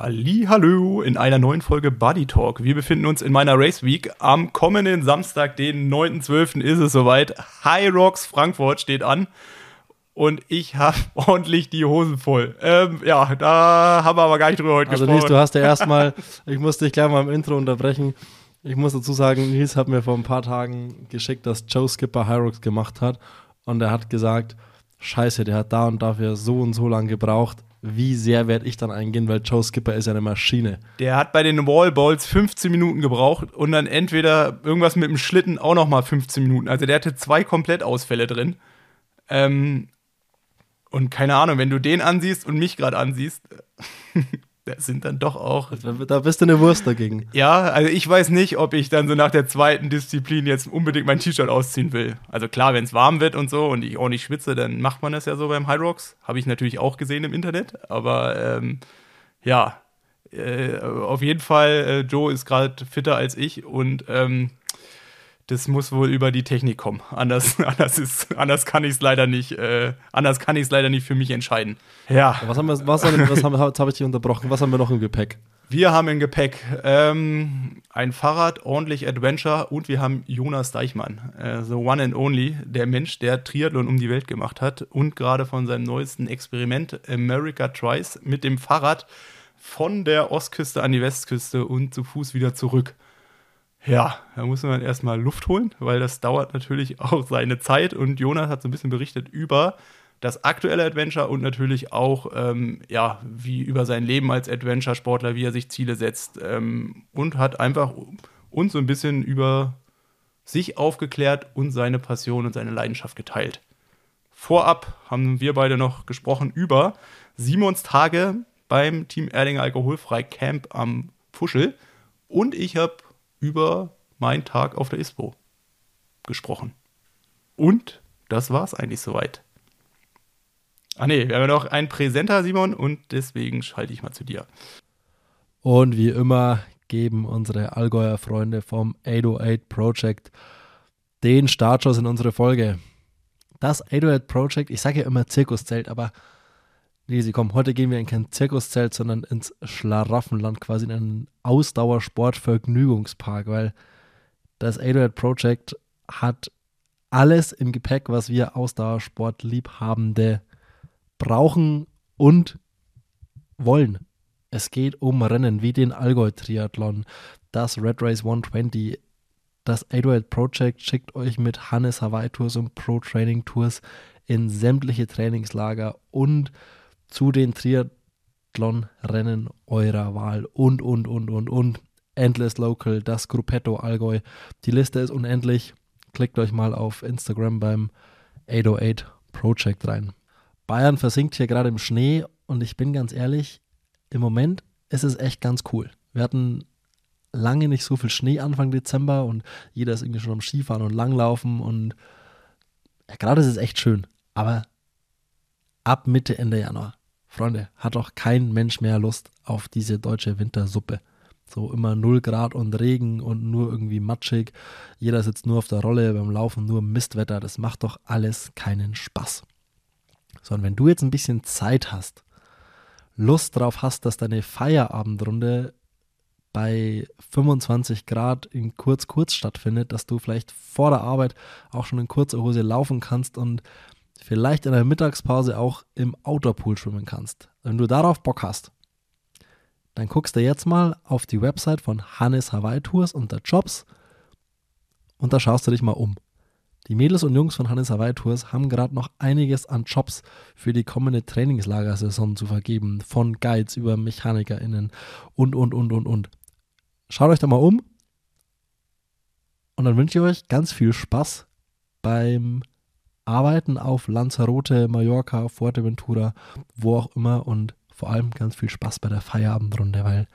Halli, hallo in einer neuen Folge Buddy Talk. Wir befinden uns in meiner Race Week. Am kommenden Samstag, den 9.12. ist es soweit. High Rocks Frankfurt steht an. Und ich habe ordentlich die Hosen voll. Ähm, ja, da haben wir aber gar nicht drüber heute also gesprochen. Nils, du hast ja erstmal, ich musste dich gleich mal im Intro unterbrechen. Ich muss dazu sagen, Nils hat mir vor ein paar Tagen geschickt, dass Joe Skipper High Rocks gemacht hat. Und er hat gesagt, scheiße, der hat da und dafür so und so lang gebraucht wie sehr werde ich dann eingehen, weil Joe Skipper ist ja eine Maschine. Der hat bei den Wallballs 15 Minuten gebraucht und dann entweder irgendwas mit dem Schlitten auch noch mal 15 Minuten. Also der hatte zwei Komplettausfälle drin. Ähm, und keine Ahnung, wenn du den ansiehst und mich gerade ansiehst, sind dann doch auch. Da bist du eine Wurst dagegen. Ja, also ich weiß nicht, ob ich dann so nach der zweiten Disziplin jetzt unbedingt mein T-Shirt ausziehen will. Also klar, wenn es warm wird und so und ich auch nicht schwitze, dann macht man das ja so beim High Rocks. Habe ich natürlich auch gesehen im Internet. Aber ähm, ja, äh, auf jeden Fall, äh, Joe ist gerade fitter als ich und ähm, das muss wohl über die Technik kommen. Anders, anders, ist, anders kann ich es leider nicht, äh, anders kann ich es leider nicht für mich entscheiden. Ja. Was haben wir, was, haben, was haben, jetzt habe ich dich unterbrochen. Was haben wir noch im Gepäck? Wir haben im Gepäck ähm, ein Fahrrad, ordentlich Adventure und wir haben Jonas Deichmann, äh, the one and only, der Mensch, der Triathlon um die Welt gemacht hat und gerade von seinem neuesten Experiment America Tries mit dem Fahrrad von der Ostküste an die Westküste und zu Fuß wieder zurück. Ja, da muss man erstmal Luft holen, weil das dauert natürlich auch seine Zeit. Und Jonas hat so ein bisschen berichtet über das aktuelle Adventure und natürlich auch, ähm, ja, wie über sein Leben als Adventure-Sportler, wie er sich Ziele setzt ähm, und hat einfach uns so ein bisschen über sich aufgeklärt und seine Passion und seine Leidenschaft geteilt. Vorab haben wir beide noch gesprochen über Simons Tage beim Team Erdinger Alkoholfrei Camp am Fuschel und ich habe über meinen Tag auf der ISPO gesprochen. Und das war es eigentlich soweit. Ah ne, wir haben ja noch einen Präsenter, Simon, und deswegen schalte ich mal zu dir. Und wie immer geben unsere Allgäuer Freunde vom 808 Project den Startschuss in unsere Folge. Das 808 Project, ich sage ja immer Zirkuszelt, aber Lisi, komm, heute gehen wir in kein Zirkuszelt, sondern ins Schlaraffenland, quasi in einen Ausdauersport-Vergnügungspark, weil das 808 Project hat alles im Gepäck, was wir Ausdauersportliebhabende brauchen und wollen. Es geht um Rennen wie den Allgäu-Triathlon, das Red Race 120. Das 808 Project schickt euch mit Hannes Hawaii Tours und Pro Training Tours in sämtliche Trainingslager und zu den Triathlon-Rennen eurer Wahl und, und, und, und, und. Endless Local, das Gruppetto Allgäu. Die Liste ist unendlich. Klickt euch mal auf Instagram beim 808 Project rein. Bayern versinkt hier gerade im Schnee und ich bin ganz ehrlich, im Moment ist es echt ganz cool. Wir hatten lange nicht so viel Schnee Anfang Dezember und jeder ist irgendwie schon am Skifahren und Langlaufen und ja, gerade ist es echt schön. Aber ab Mitte, Ende Januar, Freunde, hat doch kein Mensch mehr Lust auf diese deutsche Wintersuppe. So immer 0 Grad und Regen und nur irgendwie matschig. Jeder sitzt nur auf der Rolle beim Laufen, nur Mistwetter. Das macht doch alles keinen Spaß. Sondern wenn du jetzt ein bisschen Zeit hast, Lust drauf hast, dass deine Feierabendrunde bei 25 Grad in kurz-kurz stattfindet, dass du vielleicht vor der Arbeit auch schon in kurzer Hose laufen kannst und vielleicht in der Mittagspause auch im Outdoor-Pool schwimmen kannst. Wenn du darauf Bock hast, dann guckst du jetzt mal auf die Website von Hannes Hawaii Tours unter Jobs und da schaust du dich mal um. Die Mädels und Jungs von Hannes Hawaii Tours haben gerade noch einiges an Jobs für die kommende Trainingslagersaison zu vergeben, von Guides über MechanikerInnen und, und, und, und, und. Schaut euch da mal um und dann wünsche ich euch ganz viel Spaß beim Arbeiten auf Lanzarote, Mallorca, Fuerteventura, wo auch immer und vor allem ganz viel Spaß bei der Feierabendrunde, weil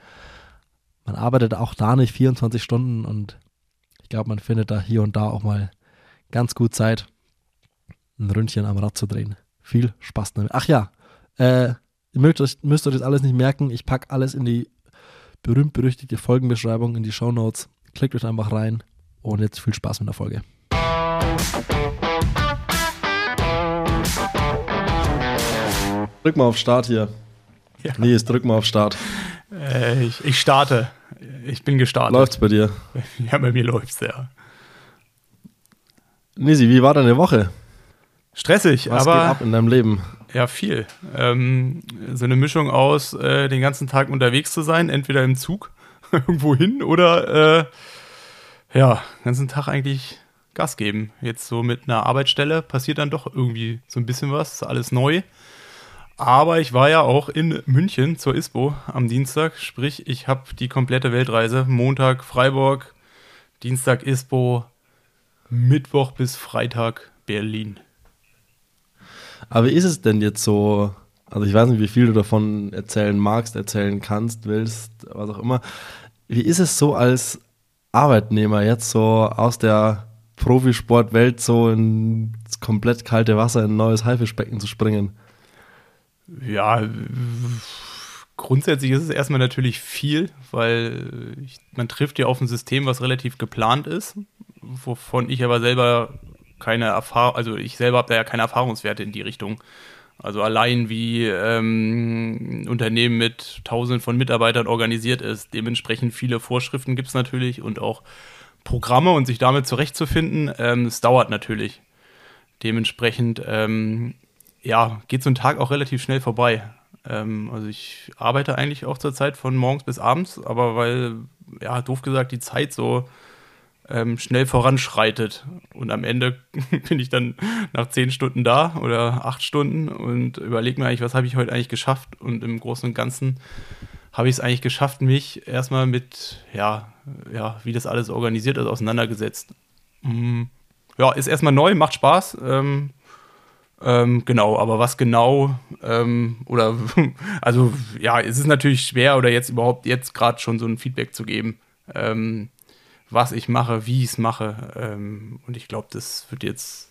man arbeitet auch da nicht 24 Stunden und ich glaube, man findet da hier und da auch mal ganz gut Zeit, ein Ründchen am Rad zu drehen. Viel Spaß damit. Ach ja, äh, ihr müsst euch, müsst euch das alles nicht merken. Ich packe alles in die berühmt-berüchtigte Folgenbeschreibung, in die Show Notes. Klickt euch einfach rein und jetzt viel Spaß mit der Folge. Drück mal auf Start hier. Ja. Nee, jetzt drück mal auf Start. Äh, ich, ich starte. Ich bin gestartet. Läuft's bei dir? Ja, bei mir läuft's, ja. Nisi, wie war deine Woche? Stressig, Was aber geht ab in deinem Leben? ja, viel. Ähm, so eine Mischung aus, äh, den ganzen Tag unterwegs zu sein, entweder im Zug irgendwo hin oder äh, ja, den ganzen Tag eigentlich Gas geben. Jetzt so mit einer Arbeitsstelle passiert dann doch irgendwie so ein bisschen was, ist alles neu. Aber ich war ja auch in München zur ISPO am Dienstag, sprich, ich habe die komplette Weltreise. Montag Freiburg, Dienstag ISPO, Mittwoch bis Freitag Berlin. Aber wie ist es denn jetzt so? Also ich weiß nicht, wie viel du davon erzählen magst, erzählen kannst, willst, was auch immer. Wie ist es so als Arbeitnehmer jetzt so aus der Profisportwelt so ins komplett kalte Wasser in ein neues Haifischbecken zu springen? Ja, grundsätzlich ist es erstmal natürlich viel, weil ich, man trifft ja auf ein System, was relativ geplant ist, wovon ich aber selber keine Erfahrung, also ich selber habe da ja keine Erfahrungswerte in die Richtung. Also allein wie ähm, ein Unternehmen mit tausenden von Mitarbeitern organisiert ist, dementsprechend viele Vorschriften gibt es natürlich und auch Programme und sich damit zurechtzufinden, ähm, es dauert natürlich. Dementsprechend ähm, ja, geht so ein Tag auch relativ schnell vorbei. Ähm, also ich arbeite eigentlich auch zur Zeit von morgens bis abends, aber weil, ja, doof gesagt, die Zeit so ähm, schnell voranschreitet. Und am Ende bin ich dann nach zehn Stunden da oder acht Stunden und überlege mir eigentlich, was habe ich heute eigentlich geschafft. Und im Großen und Ganzen habe ich es eigentlich geschafft, mich erstmal mit, ja, ja, wie das alles organisiert ist, auseinandergesetzt. Mm, ja, ist erstmal neu, macht Spaß. Ähm, ähm, genau, aber was genau ähm, oder also ja, es ist natürlich schwer oder jetzt überhaupt jetzt gerade schon so ein Feedback zu geben, ähm, was ich mache, wie ich es mache. Ähm, und ich glaube, das wird jetzt,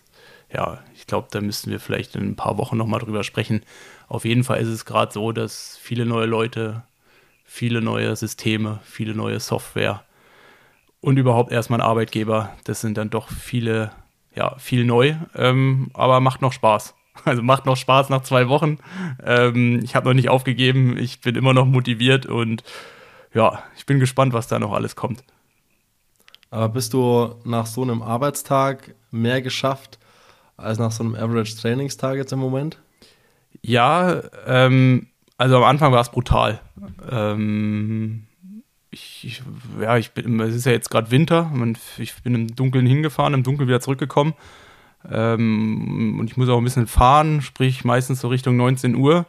ja, ich glaube, da müssten wir vielleicht in ein paar Wochen nochmal drüber sprechen. Auf jeden Fall ist es gerade so, dass viele neue Leute, viele neue Systeme, viele neue Software und überhaupt erstmal ein Arbeitgeber, das sind dann doch viele ja, viel neu, ähm, aber macht noch Spaß. Also macht noch Spaß nach zwei Wochen. Ähm, ich habe noch nicht aufgegeben, ich bin immer noch motiviert und ja, ich bin gespannt, was da noch alles kommt. Aber bist du nach so einem Arbeitstag mehr geschafft als nach so einem Average Trainingstag jetzt im Moment? Ja, ähm, also am Anfang war es brutal. Ähm, ich, ich, ja, ich bin, es ist ja jetzt gerade Winter, ich bin im Dunkeln hingefahren, im Dunkeln wieder zurückgekommen. Ähm, und ich muss auch ein bisschen fahren, sprich meistens so Richtung 19 Uhr.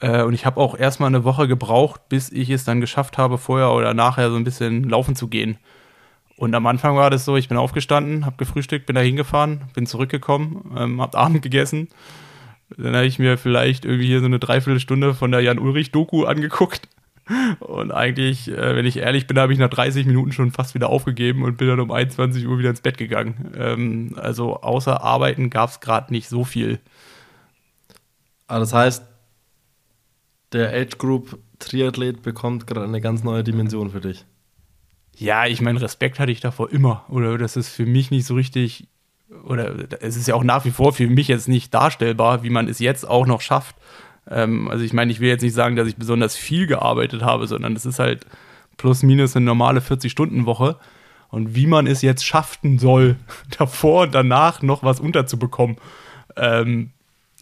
Äh, und ich habe auch erstmal eine Woche gebraucht, bis ich es dann geschafft habe, vorher oder nachher so ein bisschen laufen zu gehen. Und am Anfang war das so, ich bin aufgestanden, habe gefrühstückt, bin da hingefahren, bin zurückgekommen, ähm, habe Abend gegessen. Dann habe ich mir vielleicht irgendwie hier so eine Dreiviertelstunde von der Jan-Ulrich-Doku angeguckt und eigentlich, äh, wenn ich ehrlich bin, habe ich nach 30 Minuten schon fast wieder aufgegeben und bin dann um 21 Uhr wieder ins Bett gegangen. Ähm, also außer Arbeiten gab es gerade nicht so viel. Aber ah, das heißt, der Age Group Triathlet bekommt gerade eine ganz neue Dimension für dich. Ja, ich meine, Respekt hatte ich davor immer. Oder das ist für mich nicht so richtig, oder es ist ja auch nach wie vor für mich jetzt nicht darstellbar, wie man es jetzt auch noch schafft, ähm, also ich meine, ich will jetzt nicht sagen, dass ich besonders viel gearbeitet habe, sondern es ist halt plus minus eine normale 40-Stunden-Woche. Und wie man es jetzt schaffen soll, davor und danach noch was unterzubekommen, ähm,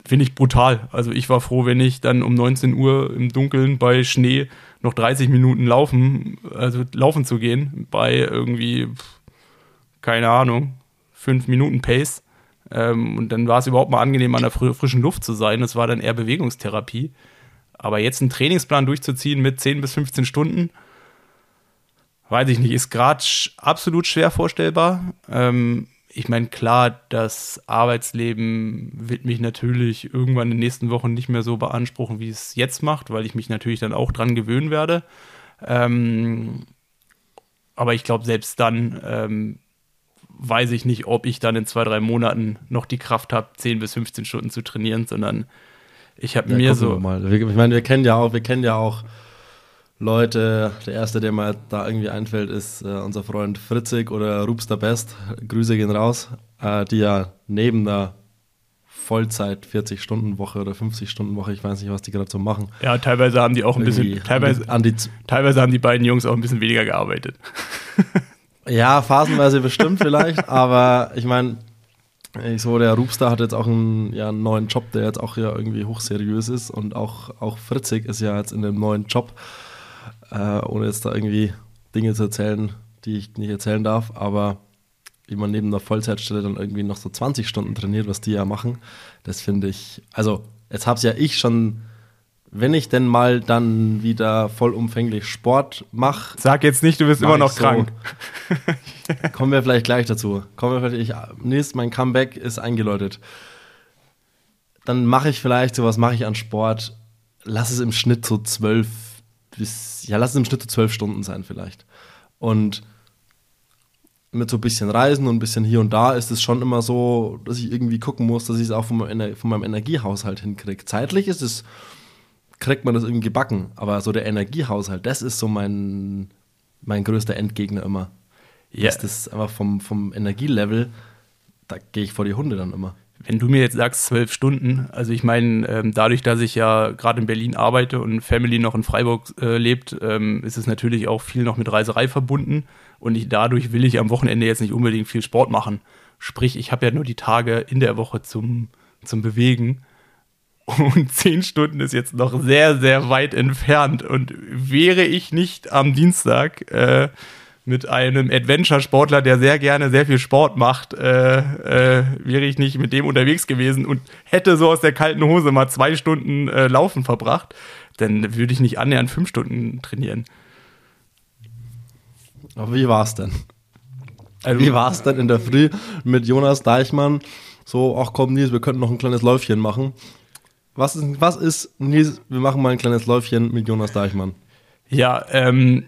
finde ich brutal. Also ich war froh, wenn ich dann um 19 Uhr im Dunkeln bei Schnee noch 30 Minuten laufen, also laufen zu gehen, bei irgendwie, keine Ahnung, 5 Minuten Pace. Ähm, und dann war es überhaupt mal angenehm, an der fr frischen Luft zu sein. Das war dann eher Bewegungstherapie. Aber jetzt einen Trainingsplan durchzuziehen mit 10 bis 15 Stunden, weiß ich nicht, ist gerade sch absolut schwer vorstellbar. Ähm, ich meine, klar, das Arbeitsleben wird mich natürlich irgendwann in den nächsten Wochen nicht mehr so beanspruchen, wie es jetzt macht, weil ich mich natürlich dann auch dran gewöhnen werde. Ähm, aber ich glaube, selbst dann ähm, weiß ich nicht, ob ich dann in zwei, drei Monaten noch die Kraft habe, 10 bis 15 Stunden zu trainieren, sondern ich habe ja, mir so. Mal. Ich meine, wir kennen ja auch, wir kennen ja auch Leute. Der erste, der mir da irgendwie einfällt, ist äh, unser Freund Fritzig oder Rupster Best. Grüße gehen raus, äh, die ja neben der Vollzeit 40-Stunden-Woche oder 50-Stunden-Woche. Ich weiß nicht, was die gerade so machen. Ja, teilweise haben die auch ein bisschen, teilweise, an die, teilweise haben die beiden Jungs auch ein bisschen weniger gearbeitet. Ja, phasenweise bestimmt vielleicht, aber ich meine, so der Rupstar hat jetzt auch einen, ja, einen neuen Job, der jetzt auch ja irgendwie hochseriös ist und auch, auch Fritzig ist ja jetzt in dem neuen Job, äh, ohne jetzt da irgendwie Dinge zu erzählen, die ich nicht erzählen darf, aber wie man neben einer Vollzeitstelle dann irgendwie noch so 20 Stunden trainiert, was die ja machen, das finde ich, also jetzt habe es ja ich schon wenn ich denn mal dann wieder vollumfänglich Sport mache. Sag jetzt nicht, du bist immer noch krank. So, kommen wir vielleicht gleich dazu. Kommen wir vielleicht, ich, Nils, mein Comeback ist eingeläutet. Dann mache ich vielleicht, so was mache ich an Sport, lass es im Schnitt so zwölf bis, ja, lass es im Schnitt so zwölf Stunden sein vielleicht. Und mit so ein bisschen Reisen und ein bisschen hier und da ist es schon immer so, dass ich irgendwie gucken muss, dass ich es auch von meinem, von meinem Energiehaushalt hinkriege. Zeitlich ist es kriegt man das irgendwie gebacken. Aber so der Energiehaushalt, das ist so mein, mein größter Endgegner immer. Ist das einfach vom, vom Energielevel, da gehe ich vor die Hunde dann immer. Wenn du mir jetzt sagst, zwölf Stunden, also ich meine, ähm, dadurch, dass ich ja gerade in Berlin arbeite und Family noch in Freiburg äh, lebt, ähm, ist es natürlich auch viel noch mit Reiserei verbunden. Und ich, dadurch will ich am Wochenende jetzt nicht unbedingt viel Sport machen. Sprich, ich habe ja nur die Tage in der Woche zum, zum Bewegen. Und zehn Stunden ist jetzt noch sehr, sehr weit entfernt. Und wäre ich nicht am Dienstag äh, mit einem Adventure-Sportler, der sehr gerne sehr viel Sport macht, äh, äh, wäre ich nicht mit dem unterwegs gewesen und hätte so aus der kalten Hose mal zwei Stunden äh, Laufen verbracht, dann würde ich nicht annähernd fünf Stunden trainieren. Aber wie war es denn? Also, wie war es denn in der Früh mit Jonas Deichmann? So, ach komm, Nils, wir könnten noch ein kleines Läufchen machen. Was ist, was ist, Nils, wir machen mal ein kleines Läufchen mit Jonas Deichmann. Ja, ähm,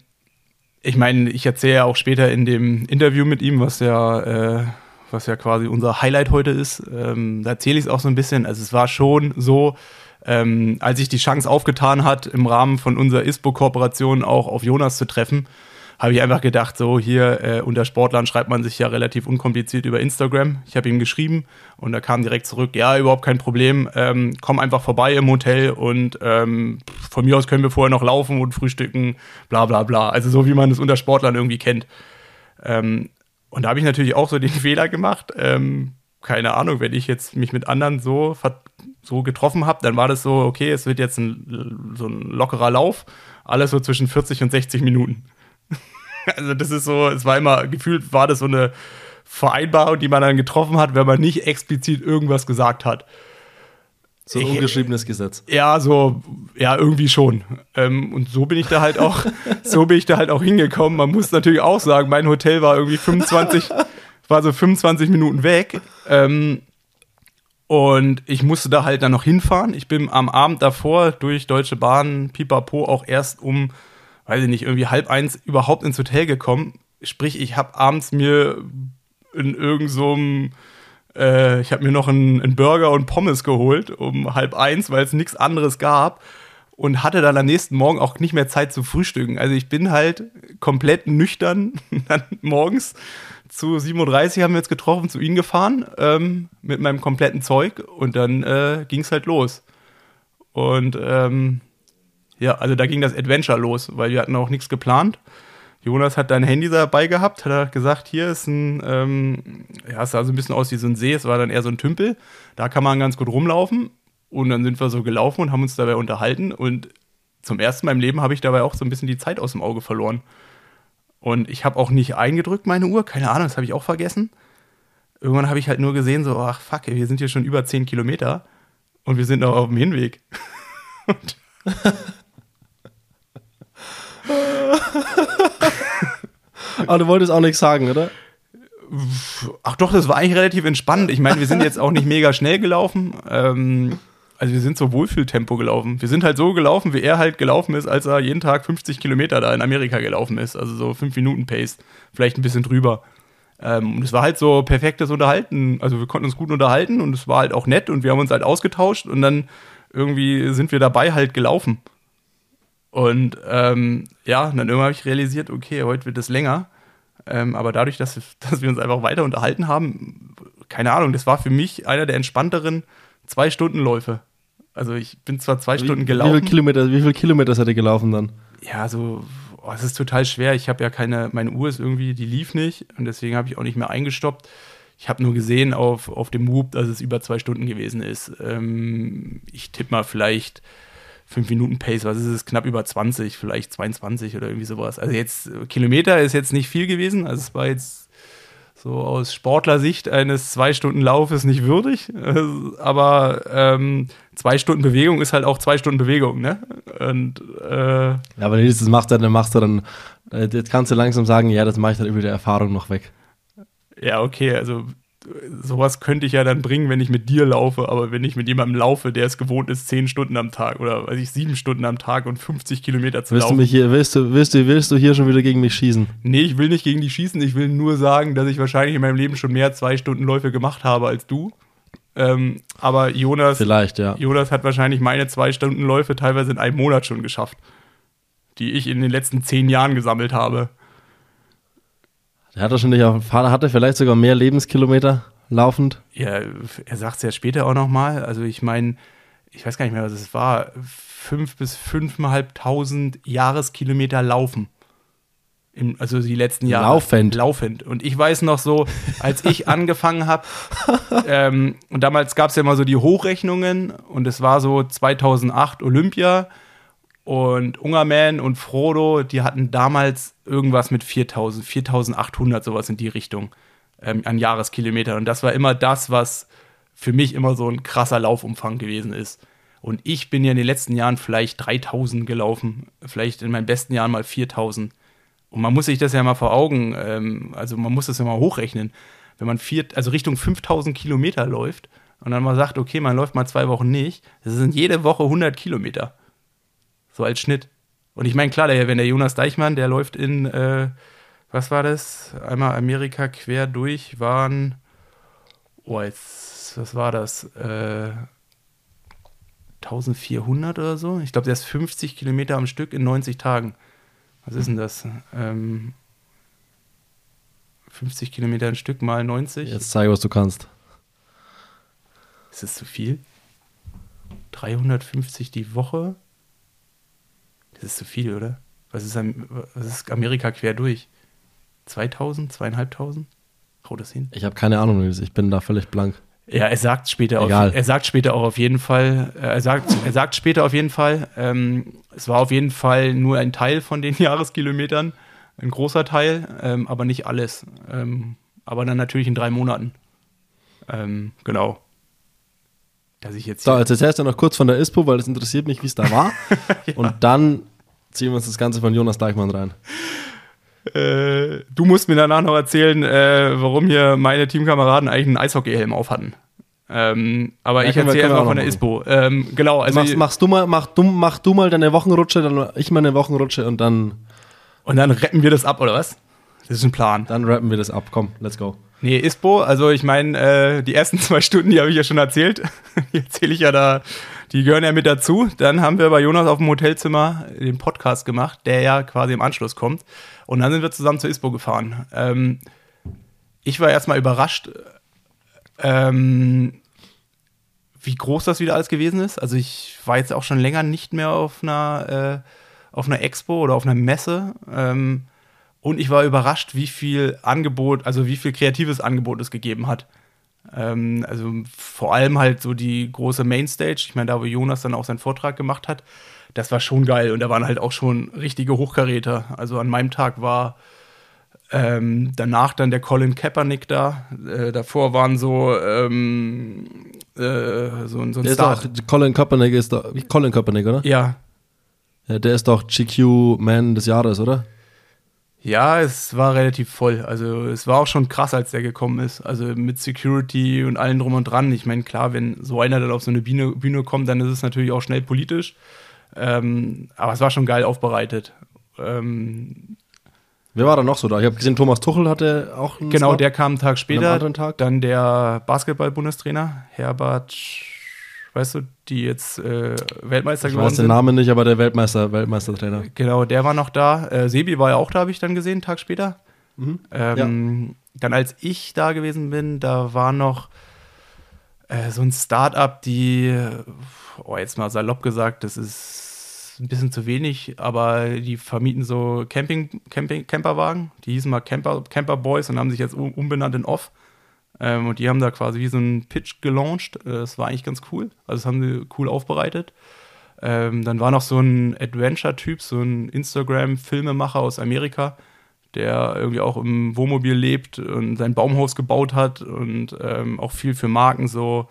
ich meine, ich erzähle ja auch später in dem Interview mit ihm, was ja, äh, was ja quasi unser Highlight heute ist, ähm, da erzähle ich es auch so ein bisschen. Also es war schon so, ähm, als sich die Chance aufgetan hat, im Rahmen von unserer ISPO-Kooperation auch auf Jonas zu treffen, habe ich einfach gedacht, so hier äh, unter Sportlern schreibt man sich ja relativ unkompliziert über Instagram. Ich habe ihm geschrieben und er kam direkt zurück, ja, überhaupt kein Problem, ähm, komm einfach vorbei im Hotel und ähm, von mir aus können wir vorher noch laufen und frühstücken, bla bla bla. Also so wie man es unter Sportlern irgendwie kennt. Ähm, und da habe ich natürlich auch so den Fehler gemacht. Ähm, keine Ahnung, wenn ich jetzt mich mit anderen so, so getroffen habe, dann war das so, okay, es wird jetzt ein, so ein lockerer Lauf, alles so zwischen 40 und 60 Minuten. Also das ist so, es war immer, gefühlt war das so eine Vereinbarung, die man dann getroffen hat, wenn man nicht explizit irgendwas gesagt hat. So ein ungeschriebenes Gesetz. Ja, so, ja, irgendwie schon. Ähm, und so bin ich da halt auch, so bin ich da halt auch hingekommen. Man muss natürlich auch sagen, mein Hotel war irgendwie 25, war so 25 Minuten weg. Ähm, und ich musste da halt dann noch hinfahren. Ich bin am Abend davor durch Deutsche Bahn, Pipapo, auch erst um weiß ich nicht, irgendwie halb eins überhaupt ins Hotel gekommen. Sprich, ich habe abends mir in irgendeinem, so äh, ich habe mir noch einen, einen, Burger und Pommes geholt um halb eins, weil es nichts anderes gab und hatte dann am nächsten Morgen auch nicht mehr Zeit zu frühstücken. Also ich bin halt komplett nüchtern dann morgens zu 7.30 Uhr haben wir jetzt getroffen, zu ihnen gefahren ähm, mit meinem kompletten Zeug und dann äh, ging es halt los. Und ähm, ja, also da ging das Adventure los, weil wir hatten auch nichts geplant. Jonas hat dein Handy dabei gehabt, hat gesagt, hier ist ein, ähm, ja, es sah so ein bisschen aus wie so ein See, es war dann eher so ein Tümpel. Da kann man ganz gut rumlaufen. Und dann sind wir so gelaufen und haben uns dabei unterhalten. Und zum ersten Mal im Leben habe ich dabei auch so ein bisschen die Zeit aus dem Auge verloren. Und ich habe auch nicht eingedrückt, meine Uhr, keine Ahnung, das habe ich auch vergessen. Irgendwann habe ich halt nur gesehen, so, ach fuck, wir sind hier schon über 10 Kilometer und wir sind noch auf dem Hinweg. Aber du wolltest auch nichts sagen, oder? Ach doch, das war eigentlich relativ entspannt. Ich meine, wir sind jetzt auch nicht mega schnell gelaufen. Ähm, also wir sind so Wohlfühltempo gelaufen. Wir sind halt so gelaufen, wie er halt gelaufen ist, als er jeden Tag 50 Kilometer da in Amerika gelaufen ist. Also so 5 Minuten Pace, vielleicht ein bisschen drüber. Ähm, und es war halt so perfektes Unterhalten. Also wir konnten uns gut unterhalten und es war halt auch nett und wir haben uns halt ausgetauscht und dann irgendwie sind wir dabei halt gelaufen. Und ähm, ja, dann irgendwann habe ich realisiert, okay, heute wird es länger. Ähm, aber dadurch, dass, dass wir uns einfach weiter unterhalten haben, keine Ahnung, das war für mich einer der entspannteren zwei Stunden Läufe. Also ich bin zwar zwei Wie, Stunden wie gelaufen. viele Kilometer, wie viele Kilometer seid ihr gelaufen dann? ja, so, oh, es ist total schwer. Ich habe ja keine, meine Uhr ist irgendwie, die lief nicht und deswegen habe ich auch nicht mehr eingestoppt. Ich habe nur gesehen auf, auf dem Whoop, dass es über zwei Stunden gewesen ist. Ähm, ich tippe mal vielleicht fünf Minuten Pace, was ist es? Knapp über 20, vielleicht 22 oder irgendwie sowas. Also jetzt, äh, Kilometer ist jetzt nicht viel gewesen. Also es war jetzt so aus Sportlersicht eines zwei Stunden Laufes nicht würdig. Äh, aber ähm, zwei Stunden Bewegung ist halt auch zwei Stunden Bewegung, ne? Und äh, Ja, aber wenn du das machst, dann machst du dann, äh, jetzt kannst du langsam sagen, ja, das mache ich dann über die Erfahrung noch weg. Ja, okay, also sowas könnte ich ja dann bringen, wenn ich mit dir laufe, aber wenn ich mit jemandem laufe, der es gewohnt ist, zehn Stunden am Tag oder weiß ich, sieben Stunden am Tag und 50 Kilometer zu Willst du laufen. mich hier, willst du, willst du, willst du hier schon wieder gegen mich schießen? nee, ich will nicht gegen die schießen, ich will nur sagen, dass ich wahrscheinlich in meinem Leben schon mehr zwei Stunden Läufe gemacht habe als du. Ähm, aber Jonas, Vielleicht, ja. Jonas hat wahrscheinlich meine zwei Stunden Läufe teilweise in einem Monat schon geschafft, die ich in den letzten zehn Jahren gesammelt habe. Der hat wahrscheinlich auch, hat er vielleicht sogar mehr Lebenskilometer laufend. Ja, er sagt es ja später auch nochmal. Also ich meine, ich weiß gar nicht mehr, was es war. Fünf bis fünfeinhalbtausend Jahreskilometer laufen. Im, also die letzten Jahre. Laufend. Laufend. Und ich weiß noch so, als ich angefangen habe, ähm, und damals gab es ja immer so die Hochrechnungen und es war so 2008 Olympia und Ungerman und Frodo, die hatten damals irgendwas mit 4000, 4800, sowas in die Richtung ähm, an Jahreskilometern. Und das war immer das, was für mich immer so ein krasser Laufumfang gewesen ist. Und ich bin ja in den letzten Jahren vielleicht 3000 gelaufen, vielleicht in meinen besten Jahren mal 4000. Und man muss sich das ja mal vor Augen, ähm, also man muss das ja mal hochrechnen. Wenn man vier, also Richtung 5000 Kilometer läuft und dann mal sagt, okay, man läuft mal zwei Wochen nicht, das sind jede Woche 100 Kilometer. So als Schnitt. Und ich meine, klar, der, wenn der Jonas Deichmann, der läuft in, äh, was war das? Einmal Amerika quer durch, waren, oh, jetzt, was war das? Äh, 1400 oder so? Ich glaube, der ist 50 Kilometer am Stück in 90 Tagen. Was ist denn das? Ähm, 50 Kilometer ein Stück mal 90? Jetzt zeige, was du kannst. Ist das zu viel? 350 die Woche? Das ist zu viel, oder? Was ist, was ist Amerika quer durch? 2000? Zweieinhalbtausend? Haut das hin? Ich habe keine Ahnung, ich bin da völlig blank. Ja, er sagt später Egal. auf, er sagt später auch auf jeden Fall, äh, er sagt, er sagt später auf jeden Fall, ähm, es war auf jeden Fall nur ein Teil von den Jahreskilometern, ein großer Teil, ähm, aber nicht alles. Ähm, aber dann natürlich in drei Monaten. Ähm, genau. Dass ich jetzt So, hier- jetzt erzählst du noch kurz von der ISPO, weil es interessiert mich, wie es da war. Und dann ziehen wir uns das Ganze von Jonas Deichmann rein. Äh, du musst mir danach noch erzählen, äh, warum hier meine Teamkameraden eigentlich einen Eishockeyhelm auf hatten. Ähm, aber Ja, ich erzähle einfach auch von der ISPO. Ähm, genau, also machst, machst du mal, mach du, mach du mal deine Wochenrutsche, dann ich meine Wochenrutsche und dann, und dann retten wir das ab, oder was? Das ist ein Plan. dann rappen wir das ab. Komm, let's go. Nee, ISPO, also ich meine, äh, die ersten zwei Stunden, die habe ich ja schon erzählt. Die erzähle ich ja da, die gehören ja mit dazu. Dann haben wir bei Jonas auf dem Hotelzimmer den Podcast gemacht, der ja quasi im Anschluss kommt. Und dann sind wir zusammen zur ISPO gefahren. Ähm, ich war erstmal überrascht, ähm, wie groß das wieder alles gewesen ist. Also ich war jetzt auch schon länger nicht mehr auf einer, äh, auf einer Expo oder auf einer Messe. Ähm, und ich war überrascht, wie viel Angebot, also wie viel kreatives Angebot es gegeben hat. Ähm, also vor allem halt so die große Mainstage, ich meine, da wo Jonas dann auch seinen Vortrag gemacht hat, das war schon geil. Und da waren halt auch schon richtige Hochkaräter. Also an meinem Tag war ähm, danach dann der Colin Kaepernick da. Äh, davor waren so, ähm, äh, so, ein- so ein Der ist Star. doch, Colin Kaepernick ist doch, wie Colin Kaepernick, oder? ja, Ja, der ist doch GQ Man des Jahres, oder? Ja, es war relativ voll. Also es war auch schon krass, als der gekommen ist. Also mit Security und allem drum und dran. Ich meine, klar, wenn so einer dann auf so eine Bühne, Bühne kommt, dann ist es natürlich auch schnell politisch. Ähm, aber es war schon geil aufbereitet. Ähm, Wer war da noch so da? Ich habe gesehen, Thomas Tuchel hatte auch einen genau, Slot. der kam einen Tag später. Tag? Dann der Basketball-Bundestrainer, Herbert, weißt du, die jetzt äh, Weltmeister Ich geworden weiß den sind. Namen nicht, aber der Weltmeister, Weltmeistertrainer. Genau, der war noch da. Äh, Sebi war ja auch da, habe ich dann gesehen, einen Tag später. Mhm. Ähm, Dann als ich da gewesen bin, da war noch äh, so ein Start-up, die, oh, jetzt mal salopp gesagt, das ist ein bisschen zu wenig, aber die vermieten so Camping, Camping, Camperwagen. Die hießen mal Camper, Camper Boys und haben sich jetzt um, umbenannt in Off. Ähm, und die haben da quasi wie so einen Pitch gelauncht. Äh, das war eigentlich ganz cool. Also das haben sie cool aufbereitet. Ähm, dann war noch so ein Adventure-Typ, so ein Instagram-Filmemacher aus Amerika, der irgendwie auch im Wohnmobil lebt und sein Baumhaus gebaut hat und ähm, auch viel für Marken so,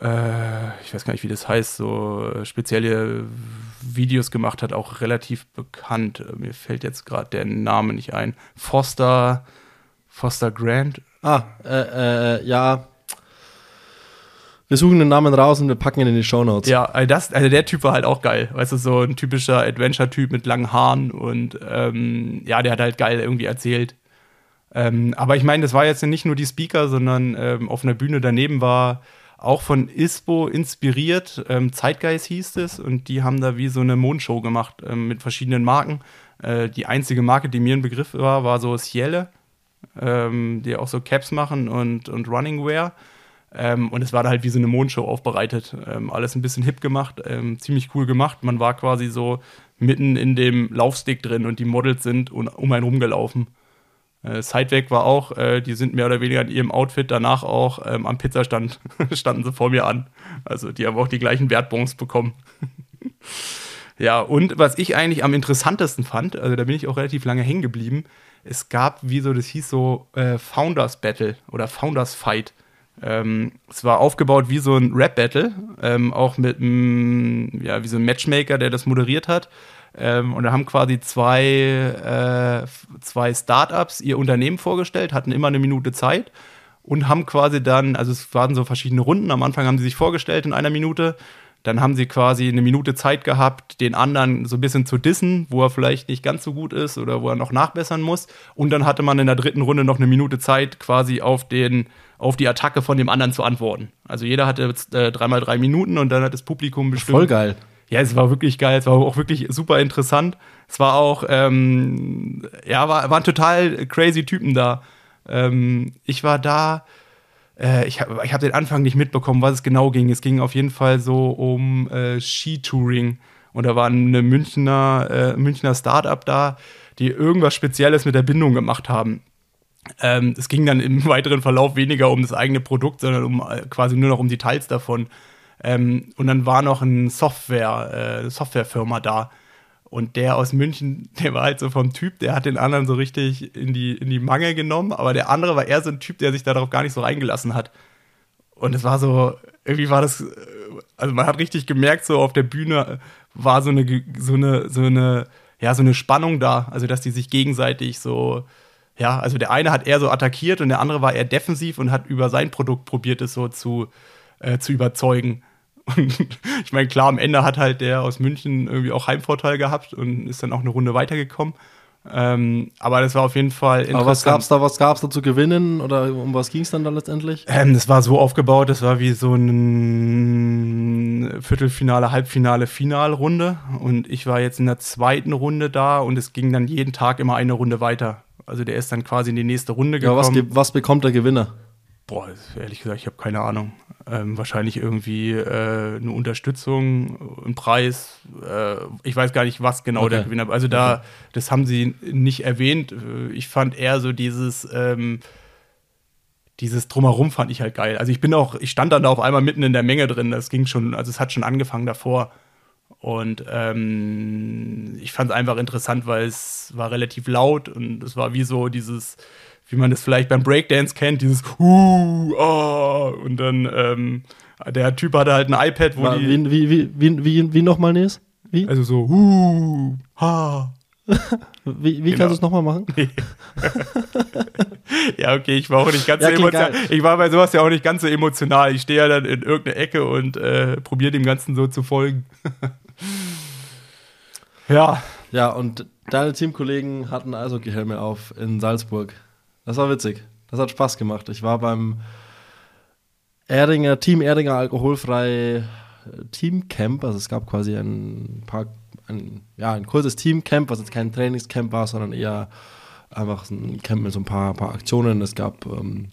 äh, ich weiß gar nicht, wie das heißt, so spezielle Videos gemacht hat, auch relativ bekannt. Mir fällt jetzt gerade der Name nicht ein. Foster, Foster Grant. Ah, äh, äh, ja, wir suchen den Namen raus und wir packen ihn in die Shownotes. Ja, also, das, also der Typ war halt auch geil. Weißt du, so ein typischer Adventure-Typ mit langen Haaren und ähm, ja, der hat halt geil irgendwie erzählt. Ähm, aber ich meine, das war jetzt nicht nur die Speaker, sondern ähm, auf einer Bühne daneben war auch von ISPO inspiriert. Ähm, Zeitgeist hieß es und die haben da wie so eine Mondshow gemacht ähm, mit verschiedenen Marken. Äh, die einzige Marke, die mir ein Begriff war, war so Ciele, ähm, die auch so Caps machen und, und Running Wear. Ähm, und es war da halt wie so eine Mondshow aufbereitet. Ähm, alles ein bisschen hip gemacht, ähm, ziemlich cool gemacht. Man war quasi so mitten in dem Laufstick drin und die Models sind um einen rumgelaufen. Äh, Sideweg war auch, äh, die sind mehr oder weniger in ihrem Outfit danach auch ähm, am Pizzastand, standen sie vor mir an. Also die haben auch die gleichen Wertbons bekommen. ja, und was ich eigentlich am interessantesten fand, also da bin ich auch relativ lange hängen geblieben, es gab, wie so, das hieß so äh, Founders Battle oder Founders Fight. Ähm, es war aufgebaut wie so ein Rap-Battle, ähm, auch mit einem, ja, wie so ein Matchmaker, der das moderiert hat. Ähm, und da haben quasi zwei, äh, zwei Startups ihr Unternehmen vorgestellt, hatten immer eine Minute Zeit und haben quasi dann, also es waren so verschiedene Runden. Am Anfang haben sie sich vorgestellt in einer Minute. Dann haben sie quasi eine Minute Zeit gehabt, den anderen so ein bisschen zu dissen, wo er vielleicht nicht ganz so gut ist oder wo er noch nachbessern muss. Und dann hatte man in der dritten Runde noch eine Minute Zeit, quasi auf den auf die Attacke von dem anderen zu antworten. Also jeder hatte jetzt, äh, dreimal drei Minuten und dann hat das Publikum bestimmt. Voll geil. Ja, es war wirklich geil, es war auch wirklich super interessant. Es war auch, ähm, ja, war, waren total crazy Typen da. Ähm, ich war da, äh, ich habe ich hab den Anfang nicht mitbekommen, was es genau ging. Es ging auf jeden Fall so um äh, Skitouring. Und da war eine Münchner, äh, Münchner Startup da, die irgendwas Spezielles mit der Bindung gemacht haben. Ähm, es ging dann im weiteren Verlauf weniger um das eigene Produkt, sondern um äh, quasi nur noch um Details davon. Ähm, und dann war noch ein Software, äh, Softwarefirma da. Und der aus München, der war halt so vom Typ, der hat den anderen so richtig in die, in die Mangel genommen, aber der andere war eher so ein Typ, der sich darauf gar nicht so reingelassen hat. Und es war so, irgendwie war das, also man hat richtig gemerkt, so auf der Bühne war so eine, so eine, so eine, ja, so eine Spannung da, also dass die sich gegenseitig so, ja, also der eine hat eher so attackiert und der andere war eher defensiv und hat über sein Produkt probiert, es so zu, äh, zu überzeugen. Und ich meine, klar, am Ende hat halt der aus München irgendwie auch Heimvorteil gehabt und ist dann auch eine Runde weitergekommen. Ähm, aber das war auf jeden Fall interessant. Aber was gab's da, was gab's da zu gewinnen oder um was ging es dann da letztendlich? Ähm, das war so aufgebaut, das war wie so ein Viertelfinale, Halbfinale, Finalrunde und ich war jetzt in der zweiten Runde da und es ging dann jeden Tag immer eine Runde weiter. Also der ist dann quasi in die nächste Runde gekommen. Ja, was, was bekommt der Gewinner? Boah, ehrlich gesagt, ich habe keine Ahnung. Ähm, wahrscheinlich irgendwie äh, eine Unterstützung, ein Preis. Äh, ich weiß gar nicht, was genau okay. der Gewinner. Also da, okay. das haben sie nicht erwähnt. Äh, ich fand eher so dieses, ähm, dieses drumherum fand ich halt geil. Also ich bin auch, ich stand dann da auf einmal mitten in der Menge drin. Das ging schon, also es hat schon angefangen davor. Und ähm, ich fand es einfach interessant, weil es war relativ laut und es war wie so dieses, wie man das vielleicht beim Breakdance kennt, dieses uh, ah, und dann ähm, der Typ hatte halt ein iPad, wo war, die. Wie, wie, wie, wie, wie, wie nochmal, Nes? Wie? Also so, uh, ha. wie, wie genau. kannst du es nochmal machen? ja, okay, ich war auch nicht ganz ja, so emotional. Ich war bei sowas ja auch nicht ganz so emotional. Ich stehe ja dann in irgendeiner Ecke und äh, probiere dem Ganzen so zu folgen. ja. Ja, und deine Teamkollegen hatten also Helme auf in Salzburg. Das war witzig. Das hat Spaß gemacht. Ich war beim Erdinger, Team Erdinger alkoholfrei Teamcamp. Also es gab quasi ein paar, ein, ja, ein kurzes Teamcamp, was jetzt kein Trainingscamp war, sondern eher einfach ein Camp mit so ein paar, paar Aktionen. Es gab ähm,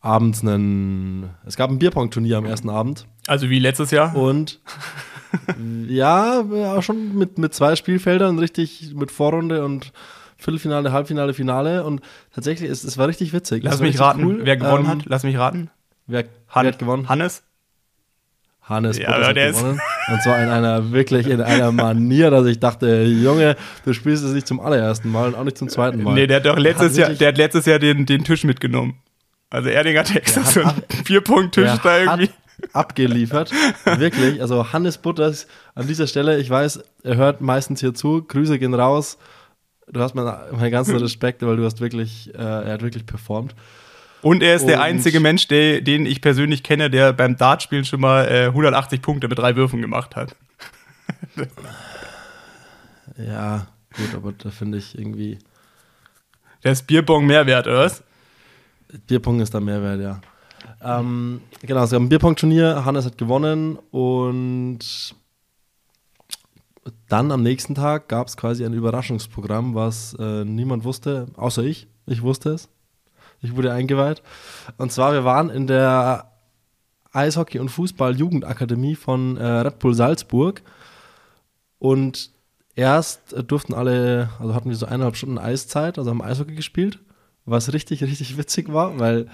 abends einen, es gab ein Bierpong-Turnier am ersten Abend Also wie letztes Jahr. und ja, ja, schon mit, mit zwei Spielfeldern, richtig mit Vorrunde und Viertelfinale, Halbfinale, Finale und tatsächlich, es, es war richtig witzig. Lass mich raten, cool. wer gewonnen Ähm, hat. Lass mich raten. Wer, Han wer hat gewonnen? Hannes? Hannes Ja, hat gewonnen. Und zwar in einer, wirklich in einer Manier, dass ich dachte, Junge, du spielst es nicht zum allerersten Mal und auch nicht zum zweiten Mal. Nee, der hat doch letztes hat Jahr, der hat letztes Jahr den, den Tisch mitgenommen. Also Erdinger hat so einen Vierpunkt-Tisch da irgendwie. abgeliefert. Wirklich. Also Hannes Butters an dieser Stelle, ich weiß, er hört meistens hier zu. Grüße gehen raus. Du hast meinen, ganzen Respekt, weil du hast wirklich, äh, er hat wirklich performt. Und er ist der Und- einzige Mensch, der, den ich persönlich kenne, der beim Dartspielen schon mal äh, 180 Punkte mit drei Würfen gemacht hat. Ja, gut, aber da finde ich irgendwie, Der ist Bierbong mehr wert, oder was? Bierpong ist da Mehrwert, ja. Ähm, genau, es gab ein Bierpong-Turnier, Hannes hat gewonnen und dann am nächsten Tag gab es quasi ein Überraschungsprogramm, was äh, niemand wusste, außer ich. Ich wusste es. Ich wurde eingeweiht. Und zwar, wir waren in der Eishockey- und Fußball-Jugendakademie von äh, Red Bull Salzburg und erst durften alle, also hatten wir so eineinhalb Stunden Eiszeit, also haben Eishockey gespielt, was richtig, richtig witzig war, weil